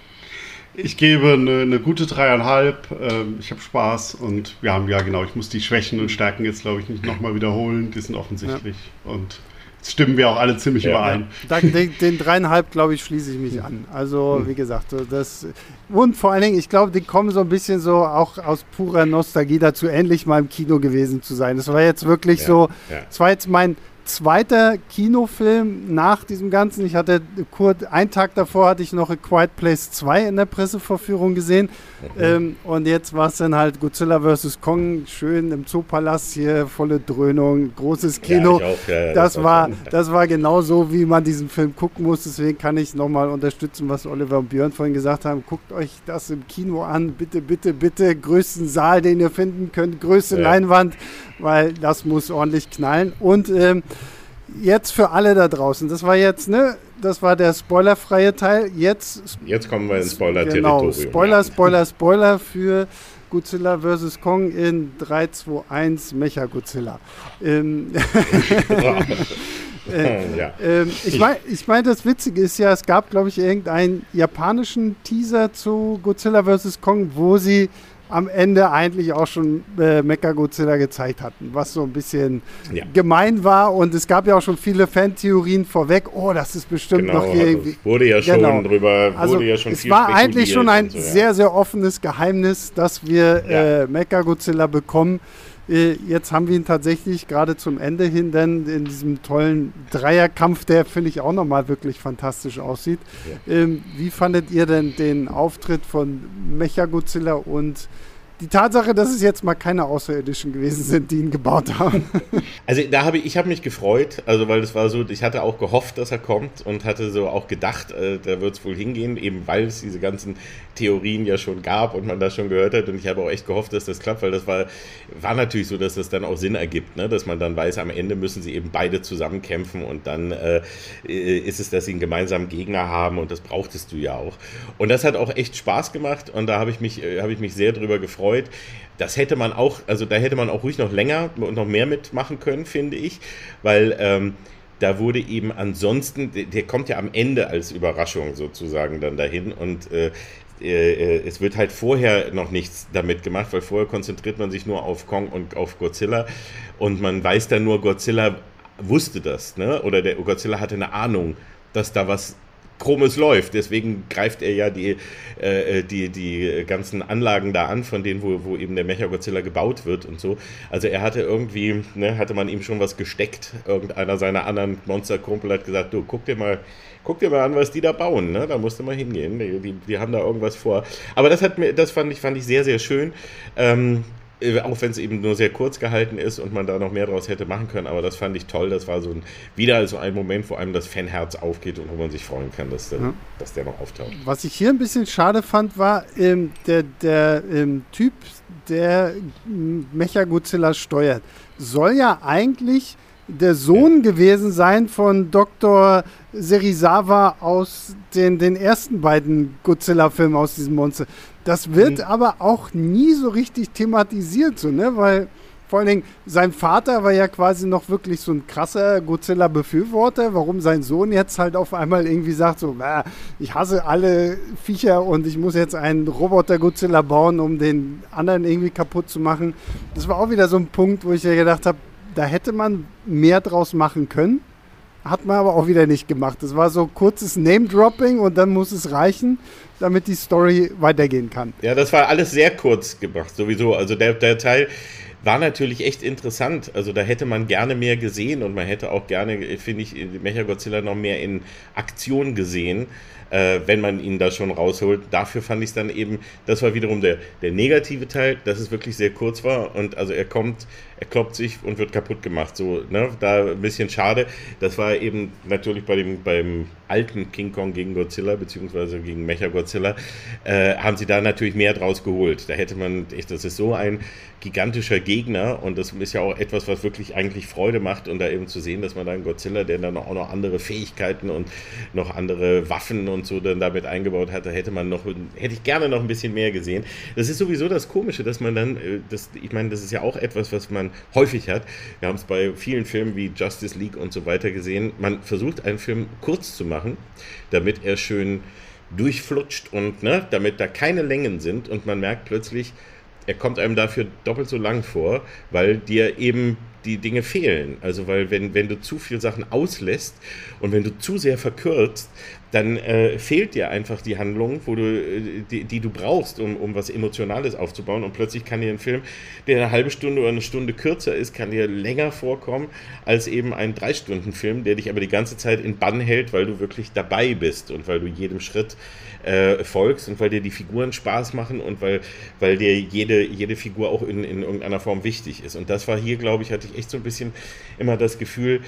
Ich gebe eine, eine gute dreieinhalb. Ähm, ich habe Spaß und wir haben ja genau, ich muss die Schwächen und Stärken jetzt, glaube ich, nicht nochmal wiederholen. Die sind offensichtlich. Ja. Und jetzt stimmen wir auch alle ziemlich ja, überein. Ja. Den, den dreieinhalb, glaube ich, schließe ich mich an. Also, hm. wie gesagt, das. Und vor allen Dingen, ich glaube, die kommen so ein bisschen so auch aus purer Nostalgie dazu, endlich mal im Kino gewesen zu sein. Das war jetzt wirklich so. Das war jetzt mein zweiter Kinofilm nach diesem Ganzen. Ich hatte kurz, einen Tag davor hatte ich noch A Quiet Place 2 in der Pressevorführung gesehen. Mhm. Ähm, und jetzt war es dann halt Godzilla vs. Kong, schön im Zoopalast hier, volle Dröhnung, großes Kino. Ja, auch, ja, ja, das, das, war, das war genau so, wie man diesen Film gucken muss. Deswegen kann ich nochmal unterstützen, was Oliver und Björn vorhin gesagt haben. Guckt euch das im Kino an. Bitte, bitte, bitte. Größten Saal, den ihr finden könnt. Größte Leinwand, weil das muss ordentlich knallen. Und ähm, jetzt für alle da draußen. Das war jetzt, ne? Das war der spoilerfreie Teil. Jetzt. Jetzt kommen wir ins Spoiler-Territorium. Genau, Spoiler, Spoiler, Spoiler für Godzilla vs. Kong in 3, 2, 1 Mecha Godzilla. Ähm, äh, ja. ähm, ich meine, ich mein, das Witzige ist ja, es gab, glaube ich, irgendeinen japanischen Teaser zu Godzilla vs. Kong, wo sie am Ende eigentlich auch schon äh, Mechagodzilla gezeigt hatten, was so ein bisschen ja. gemein war. Und es gab ja auch schon viele Fantheorien vorweg. Oh, das ist bestimmt genau, noch hier irgendwie. Wurde ja schon genau. drüber, also ja schon Es war eigentlich schon ein so, ja. sehr, sehr offenes Geheimnis, dass wir ja. äh, Mechagodzilla bekommen. Äh, jetzt haben wir ihn tatsächlich gerade zum Ende hin dann in diesem tollen Dreierkampf, der finde ich auch nochmal wirklich fantastisch aussieht. Ja. Ähm, wie fandet ihr denn den Auftritt von Mechagodzilla und die Tatsache, dass es jetzt mal keine Außerirdischen gewesen sind, die ihn gebaut haben. Also da habe ich, ich habe mich gefreut, also weil es war so, ich hatte auch gehofft, dass er kommt und hatte so auch gedacht, äh, da wird es wohl hingehen, eben weil es diese ganzen Theorien ja schon gab und man das schon gehört hat und ich habe auch echt gehofft, dass das klappt, weil das war, war natürlich so, dass das dann auch Sinn ergibt, ne? dass man dann weiß, am Ende müssen sie eben beide zusammen kämpfen und dann äh, ist es, dass sie einen gemeinsamen Gegner haben und das brauchtest du ja auch. Und das hat auch echt Spaß gemacht und da habe ich mich, äh, habe ich mich sehr drüber gefreut. Das hätte man auch, also da hätte man auch ruhig noch länger und noch mehr mitmachen können, finde ich, weil ähm, da wurde eben ansonsten, der, kommt ja am Ende als Überraschung sozusagen dann dahin und äh, äh, es wird halt vorher noch nichts damit gemacht, weil vorher konzentriert man sich nur auf Kong und auf Godzilla und man weiß dann nur, Godzilla wusste das, ne? oder der Godzilla hatte eine Ahnung, dass da was Chromes läuft. Deswegen greift er ja die, äh, die, die ganzen Anlagen da an, von denen, wo, wo eben der Mechagodzilla gebaut wird und so. Also er hatte irgendwie, ne, hatte man ihm schon was gesteckt. Irgendeiner seiner anderen Monsterkumpel hat gesagt, du, guck dir mal, guck dir mal an, was die da bauen, ne? Da musst du mal hingehen. Die, die, die haben da irgendwas vor. Aber das hat mir, das fand ich, fand ich sehr, sehr schön. Ähm, äh, auch wenn es eben nur sehr kurz gehalten ist und man da noch mehr draus hätte machen können, aber das fand ich toll. Das war so ein, wieder so ein Moment, wo einem das Fanherz aufgeht und wo man sich freuen kann, dass der, ja. dass der noch auftaucht. Was ich hier ein bisschen schade fand, war ähm, der, der ähm, Typ, der Mechagodzilla steuert, soll ja eigentlich der Sohn ja. gewesen sein von Dr. Serizawa aus den, den ersten beiden Godzilla-Filmen aus diesem Monster. Das wird mhm. aber auch nie so richtig thematisiert, so, ne? Weil vor allen Dingen sein Vater war ja quasi noch wirklich so ein krasser Godzilla-Befürworter. Warum sein Sohn jetzt halt auf einmal irgendwie sagt, so, ich hasse alle Viecher und ich muss jetzt einen Roboter-Godzilla bauen, um den anderen irgendwie kaputt zu machen. Das war auch wieder so ein Punkt, wo ich ja gedacht habe, da hätte man mehr draus machen können. Hat man aber auch wieder nicht gemacht. Das war so kurzes Name-Dropping und dann muss es reichen, damit die Story weitergehen kann. Ja, das war alles sehr kurz gemacht, sowieso. Also der, der Teil war natürlich echt interessant. Also da hätte man gerne mehr gesehen und man hätte auch gerne, finde ich, Mechagodzilla noch mehr in Aktion gesehen äh, wenn man ihn da schon rausholt. Dafür fand ich es dann eben, das war wiederum der, der negative Teil, dass es wirklich sehr kurz war und also er kommt, er kloppt sich und wird kaputt gemacht. So, ne, da ein bisschen schade. Das war eben natürlich bei dem, beim alten King Kong gegen Godzilla, beziehungsweise gegen Mecha Godzilla, äh, haben sie da natürlich mehr draus geholt. Da hätte man, echt, das ist so ein gigantischer Gegner und das ist ja auch etwas, was wirklich eigentlich Freude macht und da eben zu sehen, dass man da einen Godzilla, der dann auch noch andere Fähigkeiten und noch andere Waffen und so dann damit eingebaut hat, da hätte man noch, hätte ich gerne noch ein bisschen mehr gesehen. Das ist sowieso das Komische, dass man dann, äh, das, ich meine, das ist ja auch etwas, was man häufig hat. Wir haben es bei vielen Filmen wie Justice League und so weiter gesehen. Man versucht einen Film kurz zu machen, damit er schön durchflutscht und ne, damit da keine Längen sind und man merkt plötzlich, er kommt einem dafür doppelt so lang vor, weil dir eben die Dinge fehlen. Also weil wenn, wenn du zu viele Sachen auslässt und wenn du zu sehr verkürzt, dann äh, fehlt dir einfach die Handlung, wo du, äh, die, die, du brauchst, um, um was Emotionales aufzubauen. Und plötzlich kann dir ein Film, der eine halbe Stunde oder eine Stunde kürzer ist, kann dir länger vorkommen als eben ein Drei-Stunden-Film, der dich aber die ganze Zeit in Bann hält, weil du wirklich dabei bist und weil du jedem Schritt äh, folgst und weil dir die Figuren Spaß machen und weil, weil dir jede, jede Figur auch in, in irgendeiner Form wichtig ist. Und das war hier, glaube ich, hatte ich echt so ein bisschen immer das Gefühl,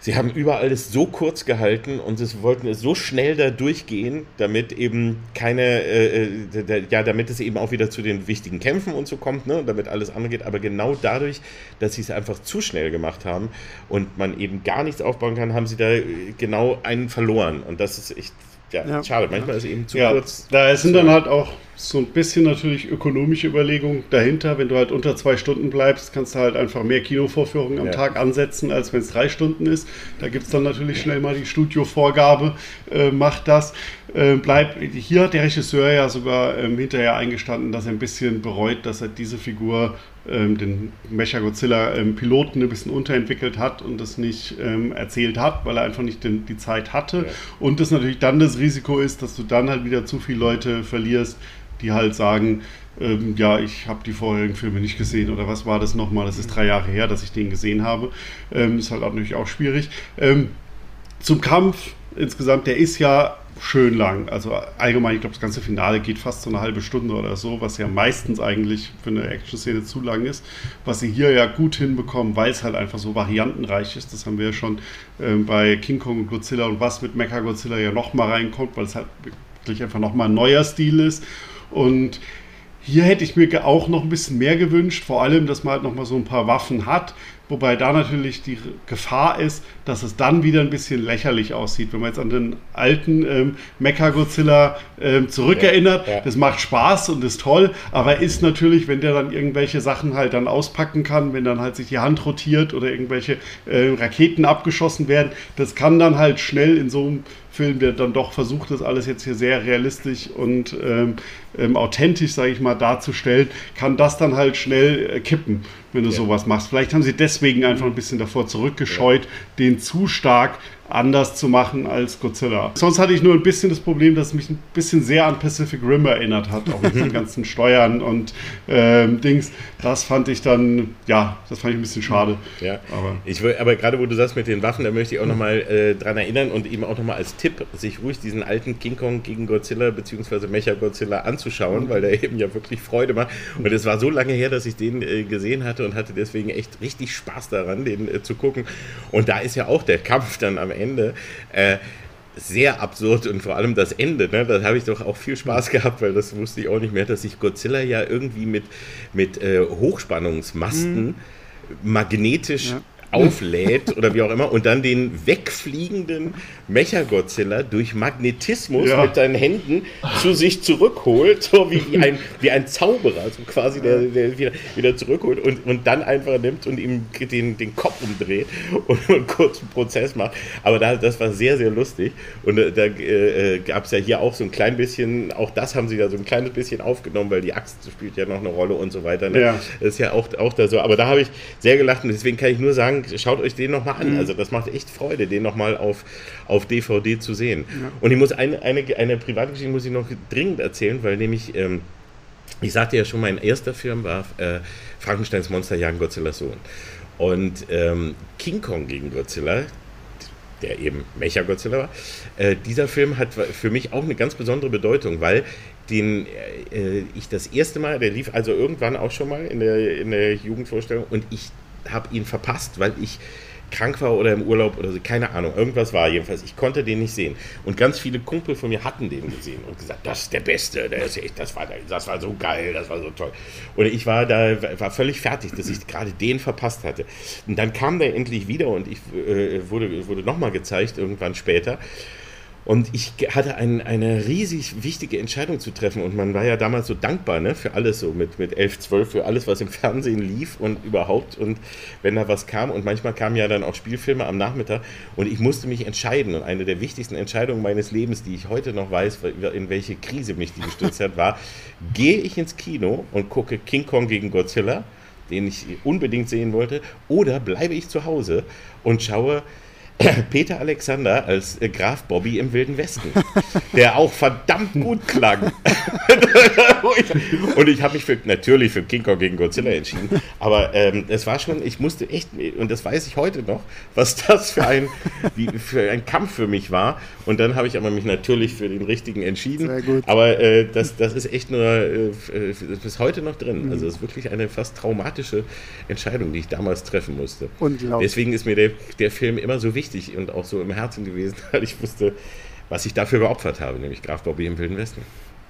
sie haben überall es so kurz gehalten und sie wollten es so schnell da durchgehen, damit eben keine, äh, äh ja, damit es eben auch wieder zu den wichtigen Kämpfen und so kommt, ne, damit alles andere geht. Aber genau dadurch, dass sie es einfach zu schnell gemacht haben und man eben gar nichts aufbauen kann, haben sie da genau einen verloren. Und das ist echt ja, ja, schade. Manchmal ist es eben zu ja, kurz. Da sind dann halt auch so ein bisschen natürlich ökonomische Überlegungen dahinter. Wenn du halt unter zwei Stunden bleibst, kannst du halt einfach mehr Kinovorführungen am ja. Tag ansetzen, als wenn es drei Stunden ist. Da gibt es dann natürlich schnell mal die Studiovorgabe, äh, macht das. Äh, bleibt, hier hat der Regisseur ja sogar ähm, hinterher eingestanden, dass er ein bisschen bereut, dass er diese Figur ähm, den Mechagodzilla-Piloten ähm, ein bisschen unterentwickelt hat und das nicht ähm, erzählt hat, weil er einfach nicht den, die Zeit hatte. Ja. Und das natürlich dann das Risiko ist, dass du dann halt wieder zu viele Leute verlierst, die halt sagen, ähm, ja, ich habe die vorherigen Filme nicht gesehen oder was war das nochmal? Das ist drei Jahre her, dass ich den gesehen habe. Ähm, ist halt natürlich auch schwierig. Ähm, zum Kampf insgesamt, der ist ja schön lang. Also allgemein, ich glaube, das ganze Finale geht fast so eine halbe Stunde oder so, was ja meistens eigentlich für eine Action-Szene zu lang ist. Was sie hier ja gut hinbekommen, weil es halt einfach so variantenreich ist. Das haben wir ja schon äh, bei King Kong und Godzilla und was mit Mecha Godzilla ja nochmal reinkommt, weil es halt wirklich einfach nochmal ein neuer Stil ist. Und hier hätte ich mir auch noch ein bisschen mehr gewünscht, vor allem, dass man halt nochmal so ein paar Waffen hat, Wobei da natürlich die Gefahr ist, dass es dann wieder ein bisschen lächerlich aussieht. Wenn man jetzt an den alten ähm, Mecha-Godzilla ähm, zurückerinnert, ja, ja. das macht Spaß und ist toll, aber ist natürlich, wenn der dann irgendwelche Sachen halt dann auspacken kann, wenn dann halt sich die Hand rotiert oder irgendwelche äh, Raketen abgeschossen werden, das kann dann halt schnell in so einem Film, der dann doch versucht, das alles jetzt hier sehr realistisch und ähm, ähm, authentisch, sage ich mal, darzustellen, kann das dann halt schnell äh, kippen wenn du ja. sowas machst. Vielleicht haben sie deswegen einfach ein bisschen davor zurückgescheut, ja. den zu stark anders zu machen als Godzilla. Sonst hatte ich nur ein bisschen das Problem, dass es mich ein bisschen sehr an Pacific Rim erinnert hat, auch mit den ganzen Steuern und ähm, Dings. Das fand ich dann, ja, das fand ich ein bisschen schade. Ja, aber, ich will, aber gerade wo du sagst mit den Waffen, da möchte ich auch nochmal äh, dran erinnern und eben auch nochmal als Tipp, sich ruhig diesen alten King Kong gegen Godzilla bzw. Mecha Godzilla anzuschauen, weil der eben ja wirklich Freude macht. Und es war so lange her, dass ich den äh, gesehen hatte und hatte deswegen echt richtig Spaß daran, den äh, zu gucken. Und da ist ja auch der Kampf dann am Ende Ende. Äh, sehr absurd und vor allem das Ende, ne? da habe ich doch auch viel Spaß gehabt, weil das wusste ich auch nicht mehr, dass sich Godzilla ja irgendwie mit, mit äh, Hochspannungsmasten mhm. magnetisch ja auflädt oder wie auch immer und dann den wegfliegenden Mechagodzilla durch Magnetismus ja. mit seinen Händen zu sich zurückholt, so wie, wie, ein, wie ein Zauberer, so quasi der, der wieder, wieder zurückholt und, und dann einfach nimmt und ihm den, den Kopf umdreht und einen kurzen Prozess macht. Aber da, das war sehr, sehr lustig und äh, da äh, gab es ja hier auch so ein klein bisschen, auch das haben sie da so ein kleines bisschen aufgenommen, weil die Axt spielt ja noch eine Rolle und so weiter. Ne? Ja. Das ist ja auch, auch da so, aber da habe ich sehr gelacht und deswegen kann ich nur sagen, schaut euch den nochmal an. Mhm. Also das macht echt Freude, den nochmal auf, auf DVD zu sehen. Ja. Und ich muss eine, eine, eine private Geschichte muss ich noch dringend erzählen, weil nämlich, ähm, ich sagte ja schon, mein erster Film war äh, Frankensteins Monster jagen Godzilla Sohn. Und ähm, King Kong gegen Godzilla, der eben Mecha-Godzilla war. Äh, dieser Film hat für mich auch eine ganz besondere Bedeutung, weil den äh, ich das erste Mal, der lief also irgendwann auch schon mal in der, in der Jugendvorstellung und ich habe ihn verpasst, weil ich krank war oder im Urlaub oder so, keine Ahnung, irgendwas war jedenfalls. Ich konnte den nicht sehen. Und ganz viele Kumpel von mir hatten den gesehen und gesagt, das ist der Beste, der ist das war, das war so geil, das war so toll. Und ich war da, war völlig fertig, dass ich gerade den verpasst hatte. Und dann kam der endlich wieder und ich äh, wurde, wurde nochmal gezeigt, irgendwann später. Und ich hatte ein, eine riesig wichtige Entscheidung zu treffen. Und man war ja damals so dankbar ne, für alles, so mit, mit 11, 12, für alles, was im Fernsehen lief und überhaupt. Und wenn da was kam. Und manchmal kamen ja dann auch Spielfilme am Nachmittag. Und ich musste mich entscheiden. Und eine der wichtigsten Entscheidungen meines Lebens, die ich heute noch weiß, in welche Krise mich die gestürzt hat, war: Gehe ich ins Kino und gucke King Kong gegen Godzilla, den ich unbedingt sehen wollte, oder bleibe ich zu Hause und schaue Peter Alexander als äh, Graf Bobby im Wilden Westen, der auch verdammt gut klang. und ich habe mich für, natürlich für King Kong gegen Godzilla entschieden, aber ähm, es war schon, ich musste echt, und das weiß ich heute noch, was das für ein, wie, für ein Kampf für mich war. Und dann habe ich aber mich natürlich für den richtigen entschieden. Sehr gut. Aber äh, das, das ist echt nur äh, bis heute noch drin. Mhm. Also es ist wirklich eine fast traumatische Entscheidung, die ich damals treffen musste. Deswegen ist mir der, der Film immer so wichtig wichtig und auch so im Herzen gewesen, weil ich wusste, was ich dafür geopfert habe, nämlich Graf Bobby im Wilden Westen.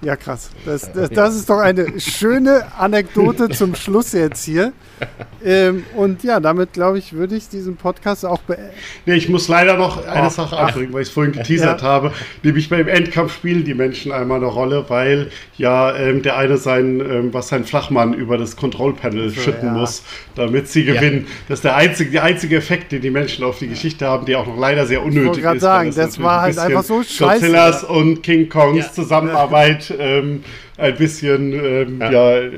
Ja, krass. Das, das, das, ist doch eine schöne Anekdote zum Schluss jetzt hier. Ähm, und ja, damit glaube ich, würde ich diesen Podcast auch beenden. Nee, ich muss leider noch eine oh, Sache anbringen, weil ich es vorhin geteasert ja. habe. Nämlich beim Endkampf spielen die Menschen einmal eine Rolle, weil ja ähm, der eine sein, ähm, was sein Flachmann über das Kontrollpanel so, schütten ja. muss, damit sie gewinnen. Ja. Das ist der einzige, der einzige Effekt, den die Menschen auf die Geschichte haben, der auch noch leider sehr unnötig ich ist. sagen, das war halt einfach so scheiße. Godzillas und King Kongs Zusammenarbeit ähm, ein bisschen ähm, ja. ja.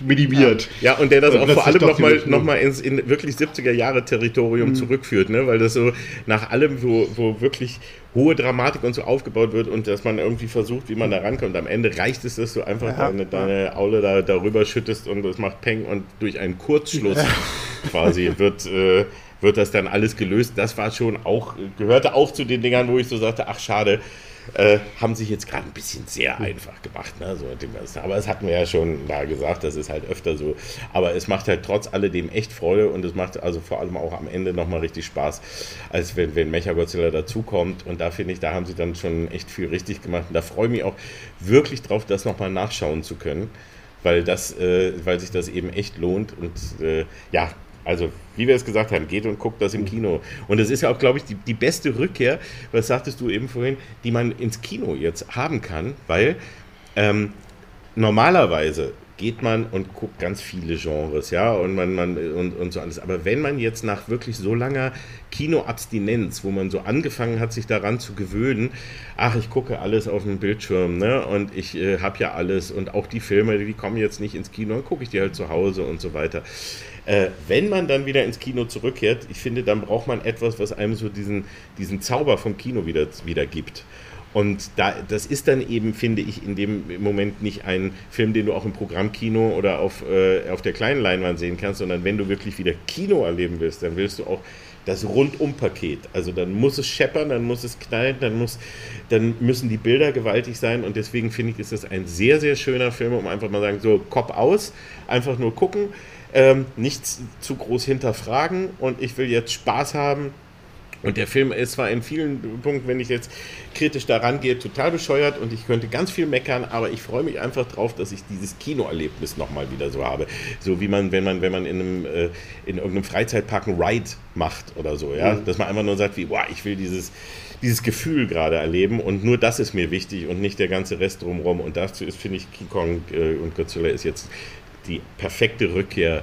minimiert. Ja, und der das auch vor allem nochmal noch mal ins in wirklich 70er Jahre Territorium mhm. zurückführt, ne? weil das so nach allem, wo, wo wirklich hohe Dramatik und so aufgebaut wird und dass man irgendwie versucht, wie man da rankommt. Am Ende reicht es, dass du einfach ja. deine, deine Aule da darüber schüttest und das macht Peng und durch einen Kurzschluss quasi wird. Äh, wird das dann alles gelöst. Das war schon auch, gehörte auch zu den Dingern, wo ich so sagte, ach schade, äh, haben sich jetzt gerade ein bisschen sehr einfach gemacht. Ne? So, aber das hatten wir ja schon da gesagt, das ist halt öfter so. Aber es macht halt trotz alledem echt Freude und es macht also vor allem auch am Ende nochmal richtig Spaß, als wenn, wenn Mechagodzilla dazukommt. Und da finde ich, da haben sie dann schon echt viel richtig gemacht. Und da freue ich mich auch wirklich drauf, das nochmal nachschauen zu können weil das, äh, weil sich das eben echt lohnt und äh, ja, also, wie wir es gesagt haben, geht und guckt das im Kino. Und es ist ja auch, glaube ich, die, die beste Rückkehr, was sagtest du eben vorhin, die man ins Kino jetzt haben kann, weil ähm, normalerweise geht man und guckt ganz viele Genres, ja, und man, man und, und so alles. Aber wenn man jetzt nach wirklich so langer Kinoabstinenz, wo man so angefangen hat, sich daran zu gewöhnen, ach, ich gucke alles auf dem Bildschirm, ne, und ich äh, habe ja alles und auch die Filme, die kommen jetzt nicht ins Kino, dann gucke ich die halt zu Hause und so weiter. Äh, wenn man dann wieder ins Kino zurückkehrt, ich finde, dann braucht man etwas, was einem so diesen, diesen Zauber vom Kino wieder, wieder gibt. Und da, das ist dann eben, finde ich, in dem Moment nicht ein Film, den du auch im Programmkino oder auf, äh, auf der kleinen Leinwand sehen kannst, sondern wenn du wirklich wieder Kino erleben willst, dann willst du auch das Rundum-Paket. Also dann muss es scheppern, dann muss es knallen, dann, muss, dann müssen die Bilder gewaltig sein und deswegen finde ich, ist das ein sehr, sehr schöner Film, um einfach mal sagen, so Kopf aus, einfach nur gucken, ähm, nichts zu groß hinterfragen und ich will jetzt Spaß haben und der Film ist zwar in vielen Punkten, wenn ich jetzt kritisch daran gehe, total bescheuert und ich könnte ganz viel meckern, aber ich freue mich einfach drauf, dass ich dieses Kinoerlebnis nochmal wieder so habe. So wie man, wenn man, wenn man in, einem, äh, in irgendeinem Freizeitpark einen Ride macht oder so, ja. Mhm. Dass man einfach nur sagt, wie, boah, ich will dieses, dieses Gefühl gerade erleben und nur das ist mir wichtig und nicht der ganze Rest drumherum. Und dazu ist, finde ich, King Kong äh, und Godzilla ist jetzt die perfekte Rückkehr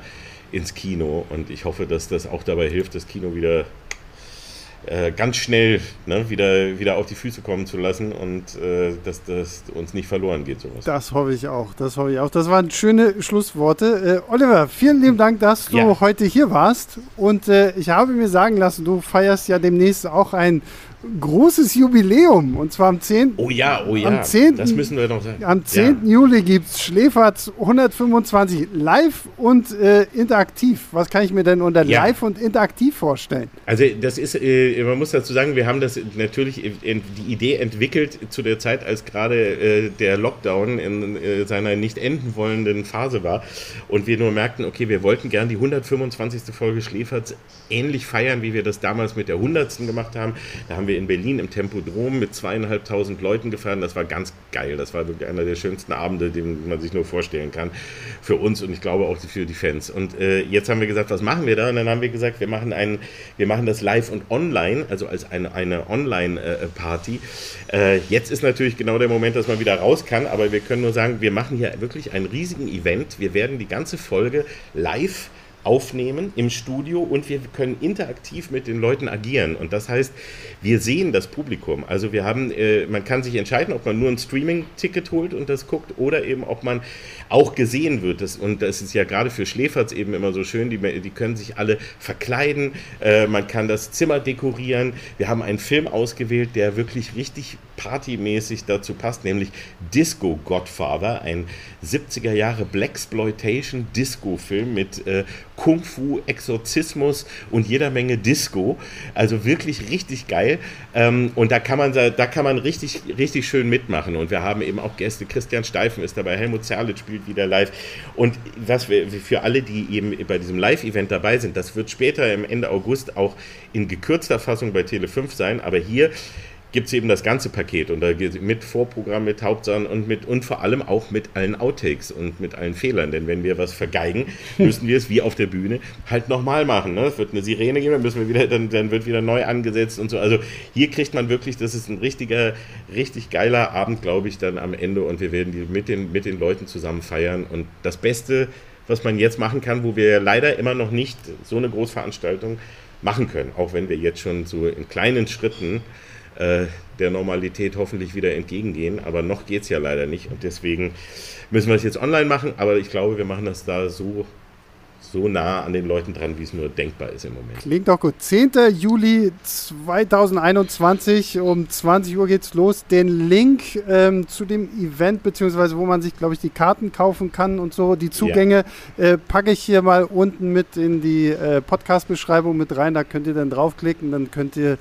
ins Kino und ich hoffe, dass das auch dabei hilft, das Kino wieder äh, ganz schnell ne, wieder, wieder auf die Füße kommen zu lassen und äh, dass das uns nicht verloren geht. Sowas. Das hoffe ich auch. Das hoffe ich auch. Das waren schöne Schlussworte. Äh, Oliver, vielen lieben Dank, dass du ja. heute hier warst. Und äh, ich habe mir sagen lassen, du feierst ja demnächst auch ein großes Jubiläum und zwar am 10. Oh ja, oh ja. Am 10. Das müssen wir noch sagen. Am 10. Ja. Juli gibt es Schläferz 125 live und äh, interaktiv. Was kann ich mir denn unter ja. live und interaktiv vorstellen? Also das ist, äh, man muss dazu sagen, wir haben das natürlich die Idee entwickelt zu der Zeit, als gerade äh, der Lockdown in äh, seiner nicht enden wollenden Phase war und wir nur merkten, okay, wir wollten gern die 125. Folge Schläferz ähnlich feiern, wie wir das damals mit der 100. gemacht haben. Da haben wir in Berlin im Tempodrom mit zweieinhalbtausend Leuten gefahren. Das war ganz geil. Das war wirklich einer der schönsten Abende, den man sich nur vorstellen kann. Für uns und ich glaube auch für die Fans. Und äh, jetzt haben wir gesagt, was machen wir da? Und dann haben wir gesagt, wir machen, einen, wir machen das live und online, also als eine, eine Online-Party. Äh, jetzt ist natürlich genau der Moment, dass man wieder raus kann, aber wir können nur sagen, wir machen hier wirklich einen riesigen Event. Wir werden die ganze Folge live aufnehmen im Studio und wir können interaktiv mit den Leuten agieren. Und das heißt, wir sehen das Publikum. Also wir haben, äh, man kann sich entscheiden, ob man nur ein Streaming-Ticket holt und das guckt oder eben ob man auch gesehen wird. Das, und das ist ja gerade für Schläferz eben immer so schön, die, die können sich alle verkleiden, äh, man kann das Zimmer dekorieren. Wir haben einen Film ausgewählt, der wirklich richtig partymäßig dazu passt, nämlich Disco Godfather, ein 70er Jahre Blaxploitation Disco-Film mit äh, Kung Fu, Exorzismus und jeder Menge Disco. Also wirklich richtig geil. Ähm, und da kann man da kann man richtig, richtig schön mitmachen. Und wir haben eben auch Gäste. Christian Steifen ist dabei, Helmut Zerlitz spielt wieder live. Und was wir für alle, die eben bei diesem Live-Event dabei sind, das wird später im Ende August auch in gekürzter Fassung bei Tele 5 sein. Aber hier gibt es eben das ganze Paket und da geht mit Vorprogramm, mit Hauptsachen und mit und vor allem auch mit allen Outtakes und mit allen Fehlern. Denn wenn wir was vergeigen, müssen wir es wie auf der Bühne halt nochmal machen. Ne? Es wird eine Sirene geben, dann müssen wir wieder, dann, dann wird wieder neu angesetzt und so. Also hier kriegt man wirklich, das ist ein richtiger, richtig geiler Abend, glaube ich, dann am Ende und wir werden die mit den, mit den Leuten zusammen feiern. Und das Beste, was man jetzt machen kann, wo wir leider immer noch nicht so eine Großveranstaltung machen können, auch wenn wir jetzt schon so in kleinen Schritten äh, der Normalität hoffentlich wieder entgegengehen. Aber noch geht es ja leider nicht und deswegen müssen wir es jetzt online machen. Aber ich glaube, wir machen das da so so nah an den Leuten dran, wie es nur denkbar ist im Moment. Klingt doch gut. 10. Juli 2021 um 20 Uhr geht's los. Den Link ähm, zu dem Event, beziehungsweise wo man sich, glaube ich, die Karten kaufen kann und so, die Zugänge, ja. äh, packe ich hier mal unten mit in die äh, Podcast-Beschreibung mit rein. Da könnt ihr dann draufklicken, dann könnt ihr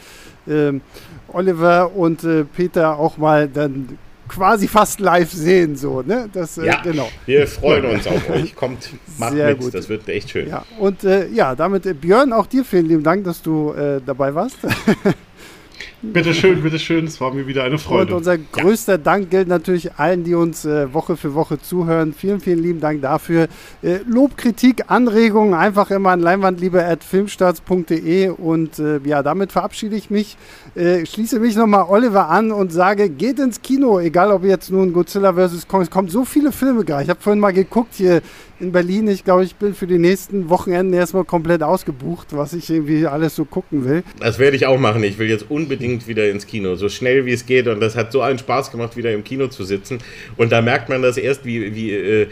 ähm, Oliver und äh, Peter auch mal dann quasi fast live sehen. So, ne? das, äh, ja, genau. wir freuen uns auf euch. Kommt, macht Sehr mit, gut. das wird echt schön. Ja, und äh, ja, damit äh, Björn, auch dir vielen lieben Dank, dass du äh, dabei warst. Bitteschön, bitteschön, es war mir wieder eine Freude. Und unser größter ja. Dank gilt natürlich allen, die uns äh, Woche für Woche zuhören. Vielen, vielen lieben Dank dafür. Äh, Lob, Kritik, Anregungen einfach immer an leinwandliebe.filmstarts.de und äh, ja, damit verabschiede ich mich, äh, schließe mich nochmal Oliver an und sage, geht ins Kino, egal ob jetzt nun Godzilla vs. Kong, es kommen so viele Filme gerade. Ich habe vorhin mal geguckt hier in Berlin. Ich glaube, ich bin für die nächsten Wochenenden erstmal komplett ausgebucht, was ich irgendwie alles so gucken will. Das werde ich auch machen. Ich will jetzt unbedingt wieder ins Kino, so schnell wie es geht. Und das hat so einen Spaß gemacht, wieder im Kino zu sitzen. Und da merkt man das erst, wie, wie, äh,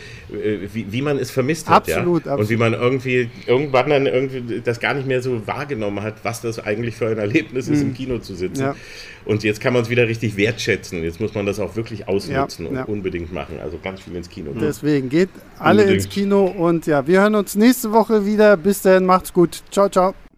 wie, wie, man es vermisst hat. Absolut, ja? absolut. Und wie man irgendwie irgendwann dann irgendwie das gar nicht mehr so wahrgenommen hat, was das eigentlich für ein Erlebnis ist, mhm. im Kino zu sitzen. Ja. Und jetzt kann man es wieder richtig wertschätzen. Jetzt muss man das auch wirklich ausnutzen ja, und unbedingt machen. Also ganz viel ins Kino. Deswegen geht alle unbedingt. ins Kino und ja, wir hören uns nächste Woche wieder. Bis dahin, macht's gut. Ciao, ciao.